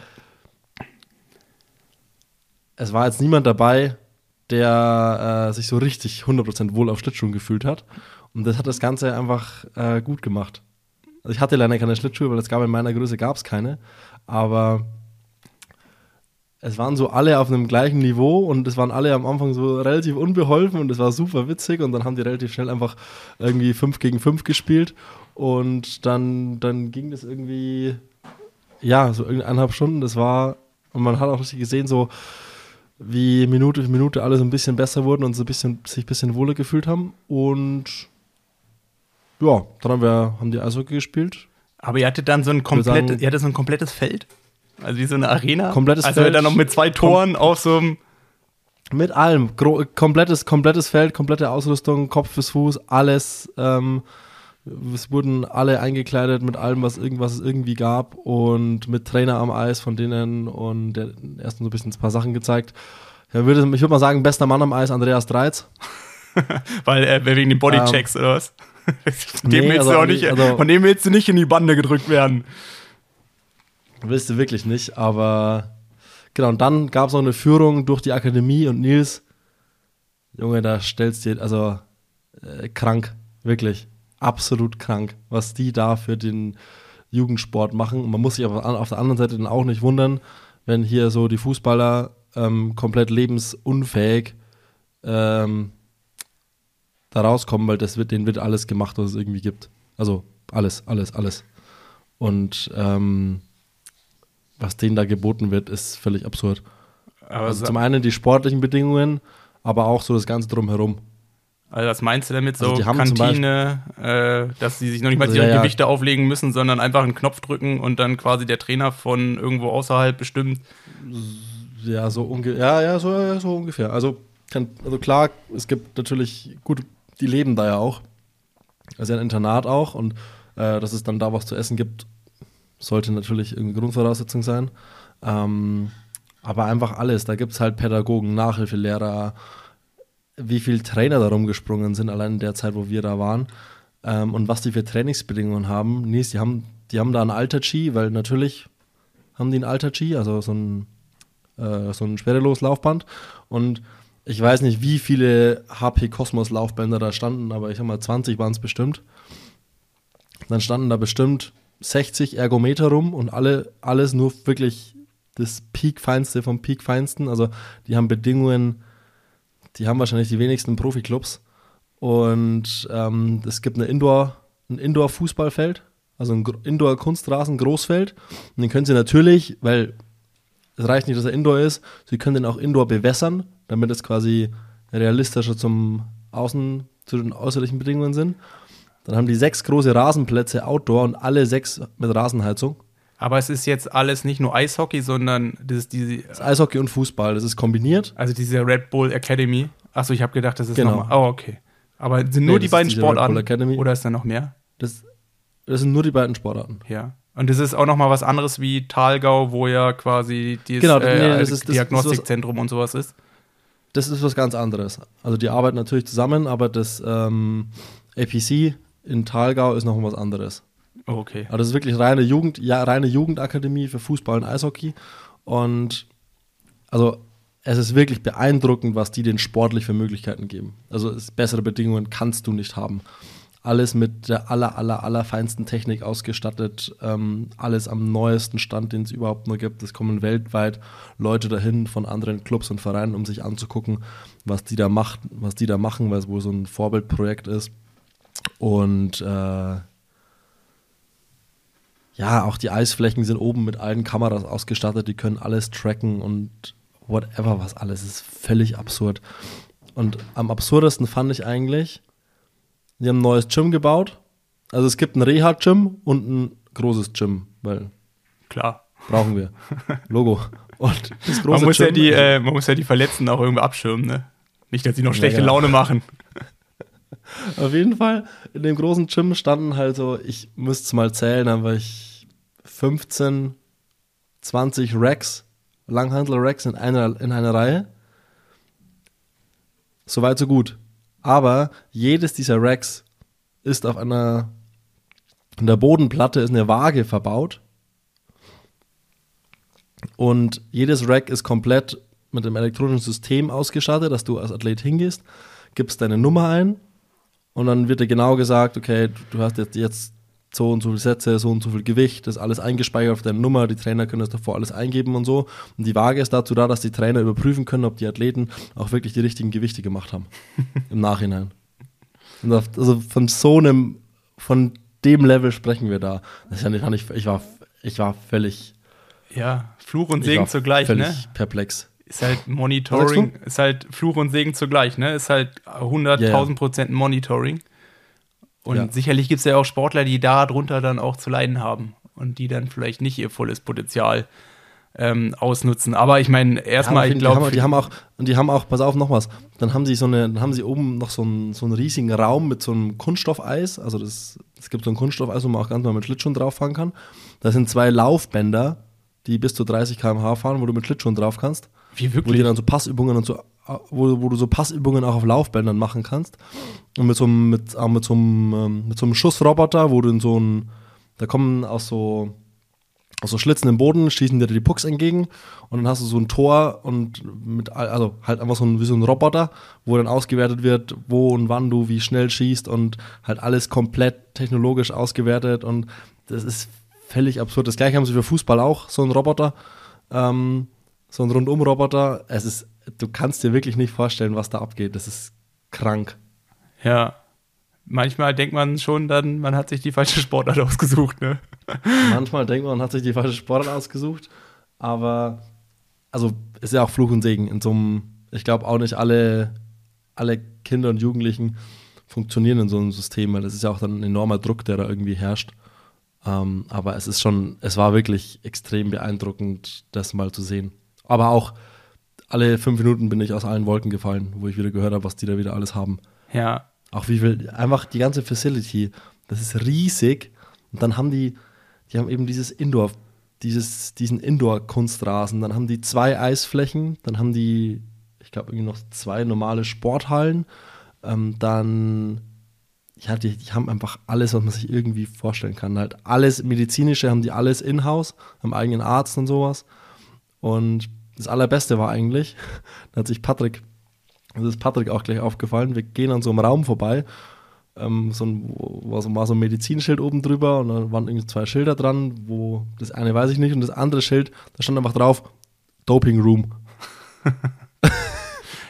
es war jetzt niemand dabei, der äh, sich so richtig 100% wohl auf Schlittschuhen gefühlt hat. Und das hat das Ganze einfach äh, gut gemacht. Also ich hatte leider keine Schlittschuhe, weil es gab in meiner Größe gab es keine. Aber es waren so alle auf einem gleichen Niveau und es waren alle am Anfang so relativ unbeholfen und es war super witzig und dann haben die relativ schnell einfach irgendwie 5 gegen 5 gespielt und dann, dann ging das irgendwie, ja, so eineinhalb Stunden, das war, und man hat auch richtig gesehen, so wie Minute für Minute alle so ein bisschen besser wurden und so ein bisschen, sich ein bisschen wohler gefühlt haben und ja, dann haben wir, haben die Eishockey gespielt. Aber ihr hattet dann so ein komplett, sagen- ihr hattet so ein komplettes Feld? Also wie so eine Arena? Komplettes also Feld. dann noch mit zwei Toren auf so einem. Mit allem. Gro komplettes, komplettes Feld, komplette Ausrüstung, Kopf bis Fuß, alles. Ähm, es wurden alle eingekleidet mit allem, was, irgend, was es irgendwie gab und mit Trainer am Eis von denen und der erst so ein bisschen ein paar Sachen gezeigt. Ja, würde, ich würde mal sagen, bester Mann am Eis, Andreas Dreiz. Weil äh, wegen den Bodychecks oder was? von, dem Ähm, Nee, willst also du auch auch nicht, also- von dem willst du nicht in die Bande gedrückt werden. Willst du wirklich nicht, aber genau, und dann gab es noch eine Führung durch die Akademie und Nils, Junge, da stellst du dir, also äh, krank, wirklich, absolut krank, was die da für den Jugendsport machen. Man muss sich aber auf der anderen Seite dann auch nicht wundern, wenn hier so die Fußballer ähm, komplett lebensunfähig ähm, da rauskommen, weil das wird, denen wird alles gemacht, was es irgendwie gibt. Also alles, alles, alles. Und ähm, was denen da geboten wird, ist völlig absurd. Also so- zum einen die sportlichen Bedingungen, aber auch so das Ganze drumherum. Also was meinst du damit? So Also die haben zum Kantine, äh, dass sie sich noch nicht mal Also ihre ja. Gewichte auflegen müssen, sondern einfach einen Knopf drücken und dann quasi der Trainer von irgendwo außerhalb bestimmt. Ja, so ungefähr. Ja, ja, so, so ungefähr. Also, kann, also klar, es gibt natürlich, gut, die leben da ja auch. Ja ein Internat auch und äh, dass es dann da was zu essen gibt, sollte natürlich irgendwie Grundvoraussetzung sein. Ähm, aber einfach alles. Da gibt es halt Pädagogen, Nachhilfelehrer, wie viele Trainer da rumgesprungen sind, allein in der Zeit, wo wir da waren. Ähm, und was die für Trainingsbedingungen haben. Nee, die haben, die haben da ein Alter-G, weil natürlich haben die ein Alter-G, also so ein, äh, so ein Schwereloslaufband. Und ich weiß nicht, wie viele HP Cosmos Laufbänder da standen, aber ich sag mal, 20 waren es bestimmt. Dann standen da bestimmt 60 Ergometer rum und alle, alles nur wirklich das Peak-Feinste vom Peak-Feinsten. Also die haben Bedingungen, die haben wahrscheinlich die wenigsten Profiklubs. Und ähm, es gibt eine Indoor, ein Indoor-Fußballfeld, also ein Indoor-Kunstrasen, Großfeld. Und den können sie natürlich, weil es reicht nicht, dass er Indoor ist, sie können den auch Indoor bewässern, damit es quasi realistischer zum Außen, zu den äußerlichen Bedingungen sind. Dann haben die sechs große Rasenplätze Outdoor und alle sechs mit Rasenheizung. Aber es ist jetzt alles nicht nur Eishockey, sondern das ist diese, Das ist Eishockey und Fußball, das ist kombiniert. also diese Red Bull Academy. Achso, ich habe gedacht, das ist Genau. nochmal. Oh, okay. Aber sind nur Nee, die das beiden diese Red Bull Sportarten? Academy. Oder ist da noch mehr? Das, das sind nur die beiden Sportarten. Ja. Und das ist auch noch mal was anderes wie Talgau, wo ja quasi dieses Genau, äh, nee, das als ist- das- das- Diagnostikzentrum und sowas ist. Das ist was ganz anderes. Also die arbeiten natürlich zusammen, aber das ähm, APC in Thalgau ist noch was anderes. Oh, okay. Aber das ist wirklich reine Jugend, ja, reine Jugendakademie für Fußball und Eishockey. Und also es ist wirklich beeindruckend, was die den sportlich für Möglichkeiten geben. Also es, bessere Bedingungen kannst du nicht haben. Alles mit der aller, aller, aller feinsten Technik ausgestattet. Ähm, alles am neuesten Stand, den es überhaupt nur gibt. Es kommen weltweit Leute dahin von anderen Clubs und Vereinen, um sich anzugucken, was die da macht, was die da machen, weil es wohl so ein Vorbildprojekt ist. Und äh, ja, auch die Eisflächen sind oben mit allen Kameras ausgestattet, die können alles tracken und whatever was alles. Es ist völlig absurd. Und am absurdesten fand ich eigentlich, die haben ein neues Gym gebaut. Also es gibt ein Reha-Gym und ein großes Gym, weil Klar. brauchen wir. Logo. Und das große Man muss, ja Gym, die, äh, man muss ja die Verletzten auch irgendwie abschirmen, ne? Nicht, dass sie noch schlechte genau. Laune machen. Auf jeden Fall, in dem großen Gym standen halt so, ich müsste es mal zählen, aber ich 15, 20 Racks, Langhandel-Racks in einer, in einer Reihe. Soweit, so gut. Aber jedes dieser Racks ist auf einer, in der Bodenplatte ist eine Waage verbaut. Und jedes Rack ist komplett mit einem elektronischen System ausgestattet, dass du als Athlet hingehst, gibst deine Nummer ein und dann wird dir genau gesagt, okay, du- du hast jetzt, jetzt so und so viele Sätze, so und so viel Gewicht, das ist alles eingespeichert auf deine Nummer, die Trainer können das davor alles eingeben und so. Und die Waage ist dazu da, dass die Trainer überprüfen können, ob die Athleten auch wirklich die richtigen Gewichte gemacht haben im Nachhinein. Und also von so einem, von dem Level sprechen wir da. Das ist ja nicht, ich, war, ich war völlig, Ja, Fluch und Segen zugleich, völlig ne? perplex. Ist halt Monitoring, ist halt Fluch und Segen zugleich, ne? Ist halt 100.000 Ja, ja. Prozent Monitoring. Und Ja. sicherlich gibt es ja auch Sportler, die darunter dann auch zu leiden haben und die dann vielleicht nicht ihr volles Potenzial ähm, ausnutzen. Aber ich meine, erstmal, Ja, ich die, glaube, die haben auch, und die haben auch, pass auf, noch was. Dann haben sie so eine, dann haben sie oben noch so einen, so einen riesigen Raum mit so einem Kunststoffeis. Also das, es gibt so ein Kunststoffeis, wo man auch ganz mal mit Schlittschuhen drauf fahren kann. Da sind zwei Laufbänder, die bis zu 30 km/h fahren, wo du mit Schlittschuhen drauf kannst. Wie Wo die wirklich. dann so Passübungen und so, wo, wo du so Passübungen auch auf Laufbändern machen kannst. Und mit so einem, mit, auch mit so einem, ähm, mit so einem Schussroboter, wo du in so ein, da kommen aus so, aus so Schlitzen im Boden, schießen dir die Pucks entgegen und dann hast du so ein Tor und mit, also halt einfach so ein, wie so ein Roboter, wo dann ausgewertet wird, wo und wann du wie schnell schießt und halt alles komplett technologisch ausgewertet und das ist völlig absurd. Das gleiche haben sie für Fußball auch, so ein Roboter, ähm, so ein Rundum-Roboter. Es ist, du kannst dir wirklich nicht vorstellen, was da abgeht. Das ist krank. Ja. Manchmal denkt man schon dann, man hat sich die falsche Sportart ausgesucht, ne? Manchmal denkt man, man hat sich die falsche Sportart ausgesucht, aber also ist ja auch Fluch und Segen in so einem, ich glaube auch nicht alle, alle Kinder und Jugendlichen funktionieren in so einem System, weil das ist ja auch dann ein enormer Druck, der da irgendwie herrscht. Ähm, aber es ist schon, es war wirklich extrem beeindruckend, das mal zu sehen. Aber auch alle fünf Minuten bin ich aus allen Wolken gefallen, wo ich wieder gehört habe, was die da wieder alles haben. Ja. Auch wie viel, einfach die ganze Facility, das ist riesig. Und dann haben die, die haben eben dieses Indoor, dieses, diesen Indoor-Kunstrasen. Dann haben die zwei Eisflächen, dann haben die, ich glaube, irgendwie noch zwei normale Sporthallen. Ähm, dann, ja, die, die haben einfach alles, was man sich irgendwie vorstellen kann. Halt alles medizinische haben die alles in-house, haben eigenen Arzt und sowas. Und das Allerbeste war eigentlich, da hat sich Patrick, das ist Patrick auch gleich aufgefallen, wir gehen an so einem Raum vorbei, ähm, so ein, war so, ein Medizinschild oben drüber und da waren irgendwie zwei Schilder dran, wo das eine weiß ich nicht und das andere Schild, da stand einfach drauf, Doping Room.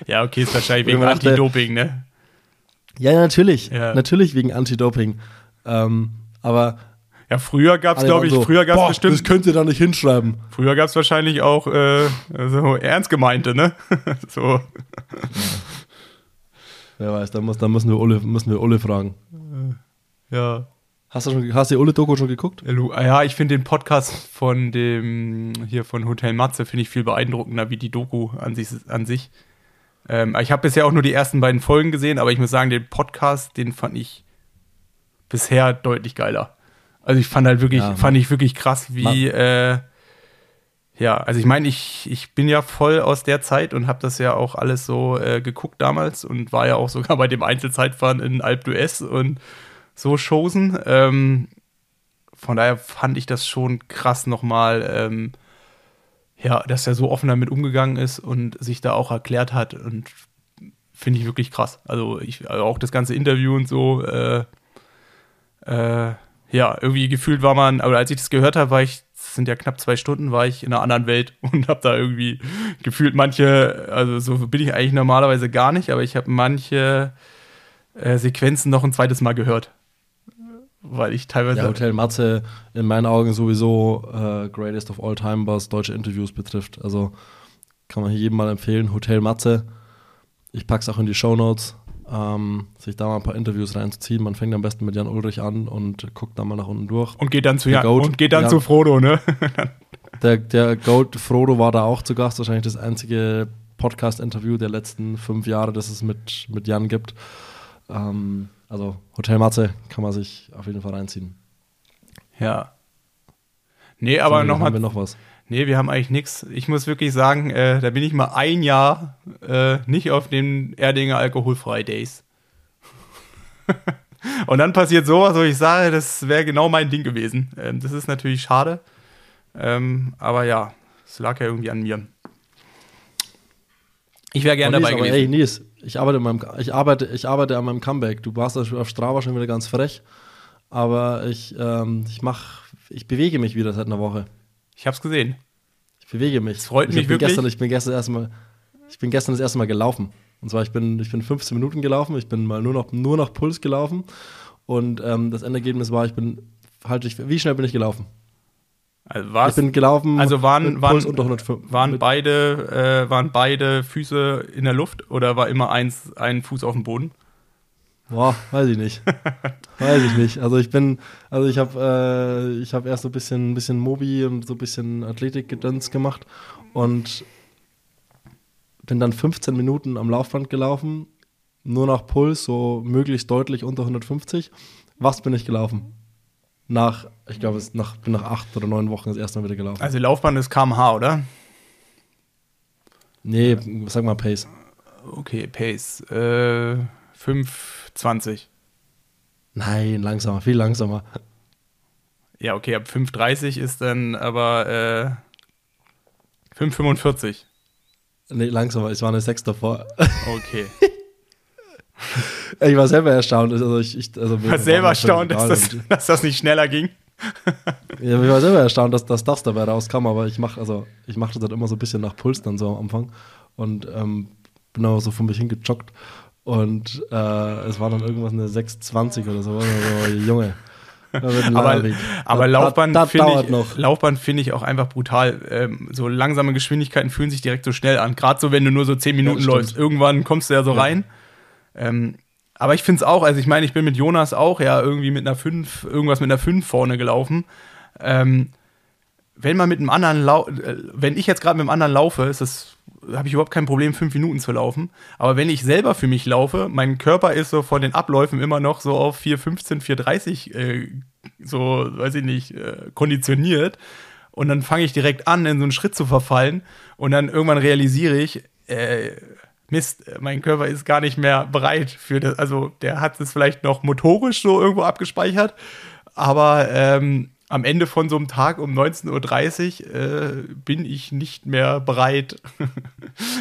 Ja, okay, ist wahrscheinlich wegen Anti-Doping, ne? Ja, ja, natürlich, Ja. natürlich wegen Anti-Doping. Ähm, aber Ja, früher gab es, glaube ich, so, früher gab es "Boah, bestimmt, Das könnt ihr da nicht hinschreiben. früher gab es wahrscheinlich auch äh, so ernst gemeinte, ne? so. Wer weiß, da, muss, da müssen, wir Ulle, müssen wir Ulle fragen. Ja. Hast du, schon, hast du die Ulle-Doku schon geguckt? Ja, Lu- Ja, ich finde den Podcast von dem hier von Hotel Matze finde ich viel beeindruckender wie die Doku an sich. An sich. Ähm, ich habe bisher auch nur die ersten beiden Folgen gesehen, aber ich muss sagen, den Podcast, den fand ich bisher deutlich geiler. Also ich fand halt wirklich, Ja, fand ich wirklich krass, wie, äh, ja, also ich meine, ich, ich bin ja voll aus der Zeit und habe das ja auch alles so äh, geguckt damals und war ja auch sogar bei dem Einzelzeitfahren in Alp d'Huez und so Chosen. Ähm, von daher fand ich das schon krass nochmal, ähm, ja, dass er so offen damit umgegangen ist und sich da auch erklärt hat und finde ich wirklich krass. Also ich, also auch das ganze Interview und so, äh, äh, ja, irgendwie gefühlt war man, aber als ich das gehört habe, war ich, das sind ja knapp zwei Stunden, war ich in einer anderen Welt und habe da irgendwie gefühlt manche, also so bin ich eigentlich normalerweise gar nicht, aber ich habe manche äh, Sequenzen noch ein zweites Mal gehört. Weil ich teilweise. Ja, Hotel Matze in meinen Augen sowieso äh, greatest of all time, was deutsche Interviews betrifft. Also kann man hier jedem mal empfehlen. Hotel Matze. Ich pack's auch in die Show Notes, ähm, sich da mal ein paar Interviews reinzuziehen. Man fängt am besten mit Jan Ulrich an und guckt dann mal nach unten durch. und geht dann zu Jan, und geht dann Ja. zu Frodo, ne? Der, der Goat Frodo war da auch zu Gast, wahrscheinlich das einzige Podcast-Interview der letzten fünf Jahre, das es mit, mit Jan gibt. Ähm, also Hotel Matze kann man sich auf jeden Fall reinziehen. ja. Nee, aber nochmal Haben wir noch was? Nee, wir haben eigentlich nichts. Ich muss wirklich sagen, äh, da bin ich mal ein Jahr äh, nicht auf den Erdinger Alkoholfrei Days. Und dann passiert sowas, wo ich sage, das wäre genau mein Ding gewesen. Ähm, das ist natürlich schade. Ähm, aber ja, es lag ja irgendwie an mir. Ich wäre gerne Oh, dabei aber gewesen. ey, Nils, ich arbeite, an meinem, ich, arbeite, ich arbeite an meinem Comeback. Du warst auf Strava schon wieder ganz frech, aber ich, ähm, ich mach, ich bewege mich wieder seit einer Woche. Ich hab's gesehen. Ich bewege mich. Es freut ich mich bin wirklich. Gestern, ich bin gestern erstmal, ich bin gestern das erste Mal gelaufen. Und zwar, ich bin, ich bin 15 Minuten gelaufen, ich bin mal nur noch, nur noch Puls gelaufen. Und ähm, das Endergebnis war, ich bin, halt, ich, wie schnell bin ich gelaufen? Also, Ich war's, bin gelaufen. also waren, waren, unter 105. waren, beide, äh, waren beide Füße in der Luft oder war immer eins, ein Fuß auf dem Boden? Boah, weiß ich nicht. weiß ich nicht. Also ich bin, also ich habe, äh, ich habe erst so ein bisschen, ein bisschen Mobi und so ein bisschen Athletikgedöns gemacht und bin dann 15 Minuten am Laufband gelaufen, nur nach Puls, so möglichst deutlich unter 150. Was bin ich gelaufen? Nach, ich glaube, es nach, bin nach acht oder neun Wochen das erste Mal wieder gelaufen. Also Laufbahn ist kmh, oder? nee, sag mal Pace. Okay, Pace. Äh, 5,20. Nein, langsamer, viel langsamer. Ja, okay, ab 5,30 ist dann aber äh, 5,45. Nee, langsamer, es war eine 6 davor. Okay. Ich war selber erstaunt. Also ich, ich, also War selber erstaunt, dass das, dass das nicht schneller ging. Ja, ich war selber erstaunt, dass, dass das dabei rauskam, aber ich mache also, ich mach das halt immer so ein bisschen nach Puls dann so am Anfang und ähm, bin auch so von mich hingejoggt und äh, es war dann irgendwas eine 6,20 oder so. Also, Junge. Aber, aber Laufbahn finde dauert ich, noch. Laufbahn finde ich auch einfach brutal. Ähm, so langsame Geschwindigkeiten fühlen sich direkt so schnell an. Gerade so, wenn du nur so 10 Minuten Ja, läufst. Irgendwann kommst du ja so Ja. rein. Ähm, aber ich finde es auch, also ich meine, ich bin mit Jonas auch ja irgendwie mit einer 5, irgendwas mit einer 5 vorne gelaufen. Ähm, wenn man mit einem anderen lau äh, wenn ich jetzt gerade mit einem anderen laufe, ist das habe ich überhaupt kein Problem, fünf Minuten zu laufen. Aber wenn ich selber für mich laufe, mein Körper ist so von den Abläufen immer noch so auf 4,15, 4,30, äh, so, weiß ich nicht, äh, konditioniert. Und dann fange ich direkt an, in so einen Schritt zu verfallen. Und dann irgendwann realisiere ich, äh, Mist, mein Körper ist gar nicht mehr bereit für das. Also, der hat es vielleicht noch motorisch so irgendwo abgespeichert. Aber ähm, am Ende von so einem Tag um 19.30 Uhr äh, bin ich nicht mehr bereit,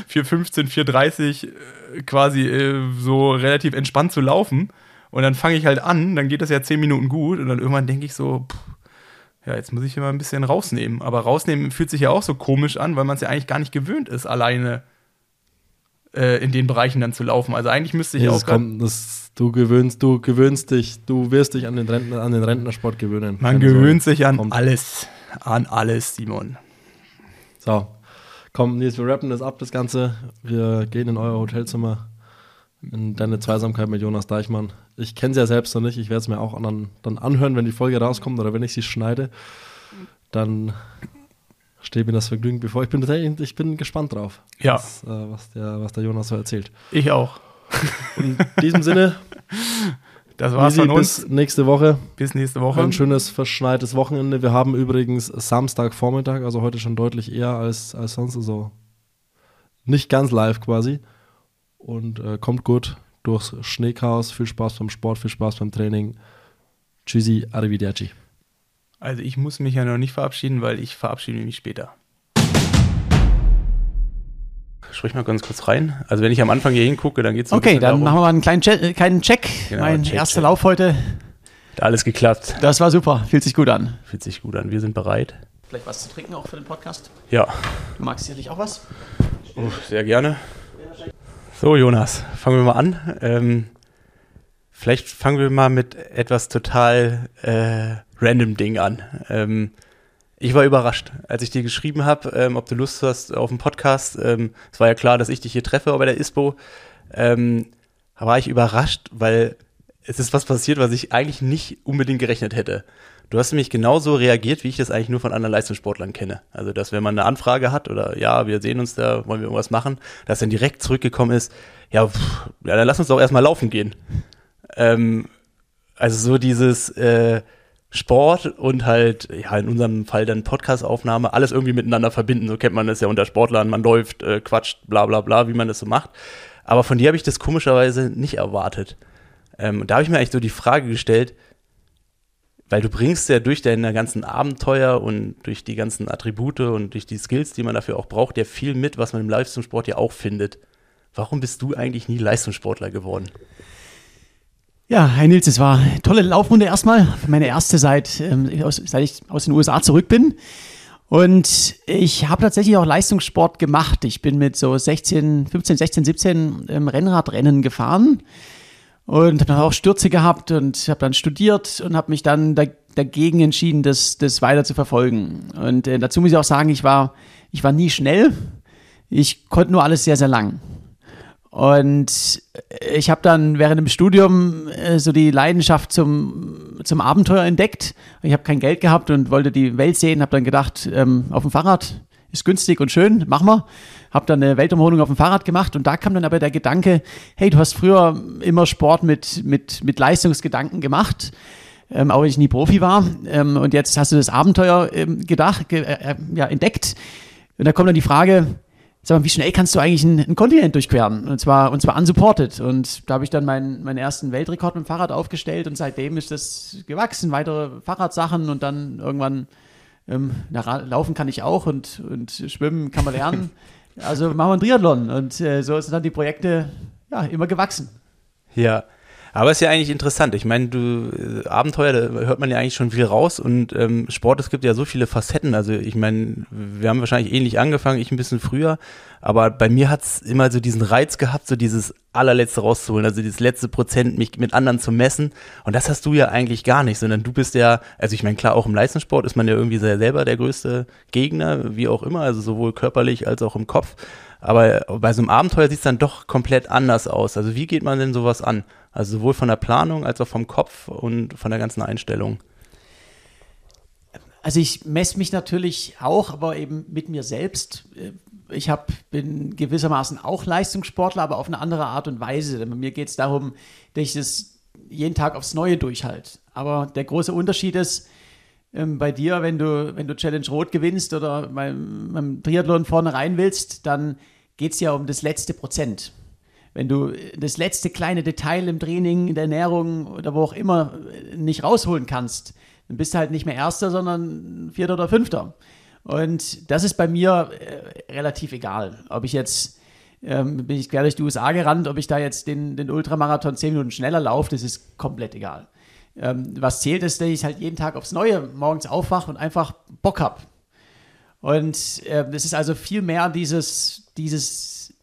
für 15, 4.30 äh, quasi äh, so relativ entspannt zu laufen. Und dann fange ich halt an, dann geht das ja 10 Minuten gut und dann irgendwann denke ich so, pff, ja, jetzt muss ich immer ein bisschen rausnehmen. Aber rausnehmen fühlt sich ja auch so komisch an, weil man es ja eigentlich gar nicht gewöhnt ist, alleine äh, in den Bereichen dann zu laufen. Also eigentlich müsste ich Ja, auch kommt, das, du gewöhnst, du gewöhnst dich, du wirst dich an den, Rentner, an den Rentnersport gewöhnen. Man Keine gewöhnt Sorge. sich an Kommt. alles. An alles, Simon. So, komm, Nils, wir rappen das ab, das Ganze. Wir gehen in euer Hotelzimmer, in deine Zweisamkeit mit Jonas Deichmann. Ich kenne sie ja selbst noch nicht, ich werde es mir auch an, dann anhören, wenn die Folge rauskommt oder wenn ich sie schneide. Dann steht mir das Vergnügen bevor. Ich bin, ich bin gespannt drauf, Ja. was, äh, was, der, was der Jonas so erzählt. Ich auch. Und in diesem Sinne Das war's Easy, von uns. Bis nächste Woche. Bis nächste Woche. Ein schönes verschneites Wochenende. Wir haben übrigens Samstagvormittag, also heute schon deutlich eher als, als sonst. Also nicht ganz live quasi. Und äh, kommt gut durchs Schneechaos. Viel Spaß beim Sport, viel Spaß beim Training. Tschüssi, arrivederci. Also ich muss mich ja noch nicht verabschieden, weil ich verabschiede mich später. Sprich mal ganz kurz rein. Also wenn ich am Anfang hier hingucke, dann geht es Okay, dann machen wir mal einen kleinen Check. Äh, kleinen Check. Genau, mein Check, erster Check. Lauf heute. Hat alles geklappt. Das war super. Fühlt sich gut an. Fühlt sich gut an. Wir sind bereit. Vielleicht was zu trinken auch für den Podcast. Ja, Du magst sicherlich auch was. Uff, sehr gerne. So, Jonas, fangen wir mal an. Ähm, vielleicht fangen wir mal mit etwas total äh, random Ding an. Ähm, ich war überrascht, als ich dir geschrieben habe, ähm, ob du Lust hast auf einen Podcast. Ähm, es war ja klar, dass ich dich hier treffe bei der ISPO. Ähm, war ich überrascht, weil es ist was passiert, was ich eigentlich nicht unbedingt gerechnet hätte. Du hast nämlich genauso reagiert, wie ich das eigentlich nur von anderen Leistungssportlern kenne. Also, dass wenn man eine Anfrage hat oder ja, wir sehen uns da, wollen wir irgendwas machen, dass dann direkt zurückgekommen ist, ja, pff, ja dann lass uns doch erstmal laufen gehen. Ähm, also so dieses äh, Sport und halt, ja, in unserem Fall dann Podcast-Aufnahme, alles irgendwie miteinander verbinden. So kennt man das ja unter Sportlern, man läuft, äh, quatscht, bla bla bla, wie man das so macht. Aber von dir habe ich das komischerweise nicht erwartet. Ähm, und da habe ich mir eigentlich so die Frage gestellt, weil du bringst ja durch deine ganzen Abenteuer und durch die ganzen Attribute und durch die Skills, die man dafür auch braucht, ja viel mit, was man im Leistungssport ja auch findet. Warum bist du eigentlich nie Leistungssportler geworden? Ja, Herr Nils, es war eine tolle Laufrunde erstmal. Meine erste seit, ähm, aus, seit ich aus den USA zurück bin. Und ich habe tatsächlich auch Leistungssport gemacht. Ich bin mit so 16, 15, 16, 17 ähm, Rennradrennen gefahren und habe dann auch Stürze gehabt und habe dann studiert und habe mich dann da, dagegen entschieden, das, das weiter zu verfolgen. Und äh, dazu muss ich auch sagen, ich war, ich war nie schnell. Ich konnte nur alles sehr, sehr lang. Und ich habe dann während dem Studium äh, so die Leidenschaft zum, zum Abenteuer entdeckt. Ich habe kein Geld gehabt und wollte die Welt sehen, habe dann gedacht, ähm, auf dem Fahrrad ist günstig und schön, mach mal. Habe dann eine Weltumrundung auf dem Fahrrad gemacht und da kam dann aber der Gedanke, hey, du hast früher immer Sport mit, mit, mit Leistungsgedanken gemacht. Ähm, auch wenn ich nie Profi war. Ähm, und jetzt hast du das Abenteuer ähm, gedacht, ge äh, ja, entdeckt. Und da kommt dann die Frage, sag mal, wie schnell kannst du eigentlich einen, einen Kontinent durchqueren? Und zwar, und zwar unsupported. Und da habe ich dann meinen, meinen ersten Weltrekord mit dem Fahrrad aufgestellt und seitdem ist das gewachsen. Weitere Fahrradsachen und dann irgendwann ähm, na, laufen kann ich auch und, und schwimmen kann man lernen. Also machen wir einen Triathlon. Und äh, so sind dann die Projekte ja, immer gewachsen. Ja, aber ist ja eigentlich interessant. Ich meine, du äh, Abenteuer, da hört man ja eigentlich schon viel raus und ähm, Sport, es gibt ja so viele Facetten. Also ich meine, wir haben wahrscheinlich ähnlich angefangen, ich ein bisschen früher, aber bei mir hat's immer so diesen Reiz gehabt, so dieses allerletzte rauszuholen, also dieses letzte Prozent, mich mit anderen zu messen. Und das hast du ja eigentlich gar nicht, sondern du bist ja, also ich meine, klar, auch im Leistungssport ist man ja irgendwie sehr selber der größte Gegner, wie auch immer, also sowohl körperlich als auch im Kopf. Aber bei so einem Abenteuer sieht es dann doch komplett anders aus. Also wie geht man denn sowas an? Also sowohl von der Planung als auch vom Kopf und von der ganzen Einstellung. Also ich messe mich natürlich auch, aber eben mit mir selbst. Ich hab, bin gewissermaßen auch Leistungssportler, aber auf eine andere Art und Weise. Denn bei mir geht es darum, dass ich das jeden Tag aufs Neue durchhalte. Aber der große Unterschied ist, ähm, bei dir, wenn du, wenn du Challenge Rot gewinnst oder beim, beim Triathlon vorne rein willst, dann geht es ja um das letzte Prozent. Wenn du das letzte kleine Detail im Training, in der Ernährung oder wo auch immer nicht rausholen kannst, dann bist du halt nicht mehr Erster, sondern Vierter oder Fünfter. Und das ist bei mir äh, relativ egal, ob ich jetzt ähm, bin ich quer durch die USA gerannt, ob ich da jetzt den, den Ultramarathon zehn Minuten schneller laufe, das ist komplett egal. Ähm, was zählt ist, dass ich halt jeden Tag aufs Neue morgens aufwache und einfach Bock habe. Und äh, das ist also viel mehr dieses, dieses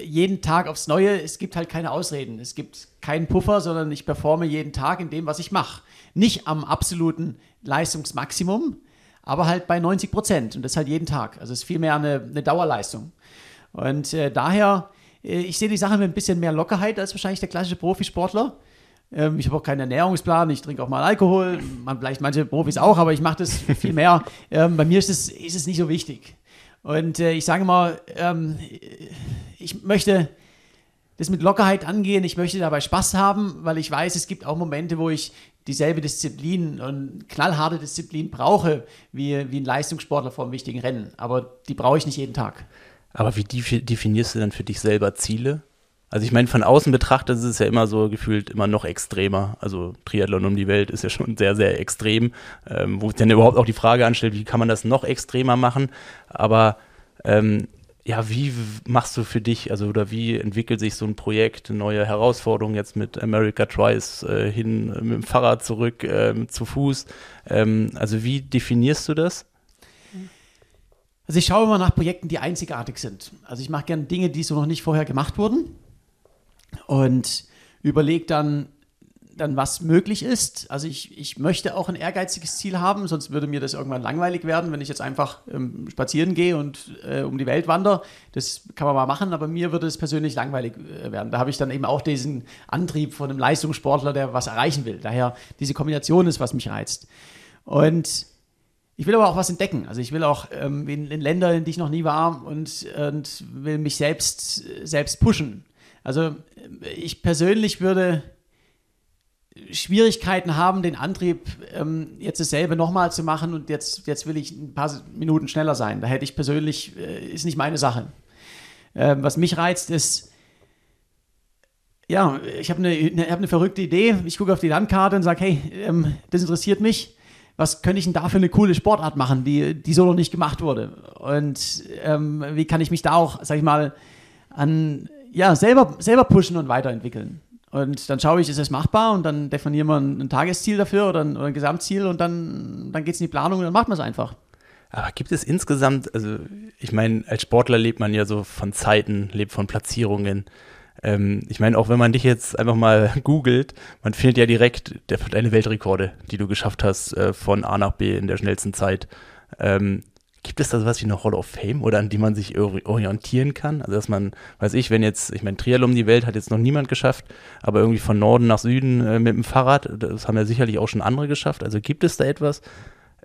jeden Tag aufs Neue. Es gibt halt keine Ausreden. Es gibt keinen Puffer, sondern ich performe jeden Tag in dem, was ich mache. Nicht am absoluten Leistungsmaximum, aber halt bei 90 Prozent. Und das halt jeden Tag. Also es ist viel mehr eine, eine Dauerleistung. Und äh, daher, äh, ich sehe die Sache mit ein bisschen mehr Lockerheit als wahrscheinlich der klassische Profisportler. Ähm, ich habe auch keinen Ernährungsplan, ich trinke auch mal Alkohol, man, vielleicht manche Profis auch, aber ich mache das viel mehr. Ähm, bei mir ist es, ist es nicht so wichtig. Und äh, ich sage mal, ähm, ich möchte das mit Lockerheit angehen. Ich möchte dabei Spaß haben, weil ich weiß, es gibt auch Momente, wo ich dieselbe Disziplin und knallharte Disziplin brauche, wie, wie ein Leistungssportler vor einem wichtigen Rennen. Aber die brauche ich nicht jeden Tag. Aber wie definierst du dann für dich selber Ziele? Also ich meine, von außen betrachtet ist es ja immer so gefühlt immer noch extremer. Also Triathlon um die Welt ist ja schon sehr, sehr extrem, ähm, wo sich dann überhaupt auch die Frage anstellt, wie kann man das noch extremer machen? Aber ähm, ja, wie machst du für dich, also oder wie entwickelt sich so ein Projekt, neue Herausforderungen jetzt mit America Tries äh, hin, mit dem Fahrrad zurück, äh, zu Fuß? Ähm, also wie definierst du das? Also ich schaue immer nach Projekten, die einzigartig sind. Also ich mache gerne Dinge, die so noch nicht vorher gemacht wurden und überlege dann, dann, was möglich ist. Also ich, ich möchte auch ein ehrgeiziges Ziel haben, sonst würde mir das irgendwann langweilig werden, wenn ich jetzt einfach ähm, spazieren gehe und äh, um die Welt wandere. Das kann man mal machen, aber mir würde es persönlich langweilig äh, werden. Da habe ich dann eben auch diesen Antrieb von einem Leistungssportler, der was erreichen will. Daher diese Kombination ist, was mich reizt. Und ich will aber auch was entdecken. Also ich will auch ähm, in, in, Länder, in die ich noch nie war und, und will mich selbst, selbst pushen. Also ich persönlich würde Schwierigkeiten haben, den Antrieb ähm, jetzt dasselbe nochmal zu machen und jetzt, jetzt will ich ein paar Minuten schneller sein. Da hätte ich persönlich, äh, ist nicht meine Sache. Ähm, was mich reizt, ist, ja, ich habe eine, hab eine verrückte Idee. Ich gucke auf die Landkarte und sage, hey, ähm, das interessiert mich. Was könnte ich denn da für eine coole Sportart machen, die, die so noch nicht gemacht wurde? Und ähm, wie kann ich mich da auch, sag ich mal, an, ja, selber, selber pushen und weiterentwickeln? Und dann schaue ich, ist es machbar und dann definieren wir ein, ein Tagesziel dafür oder ein, oder ein, Gesamtziel und dann, dann geht es in die Planung und dann macht man es einfach. Aber gibt es insgesamt, also ich meine, als Sportler lebt man ja so von Zeiten, lebt von Platzierungen. Ähm, ich meine, auch wenn man dich jetzt einfach mal googelt, man findet ja direkt deine Weltrekorde, die du geschafft hast, äh, von A nach B in der schnellsten Zeit. Ähm, Gibt es da sowas wie eine Hall of Fame oder an die man sich orientieren kann? Also, dass man, weiß ich, wenn jetzt, ich meine, Triathlon um die Welt hat jetzt noch niemand geschafft, aber irgendwie von Norden nach Süden äh, mit dem Fahrrad, das haben ja sicherlich auch schon andere geschafft. Also, gibt es da etwas,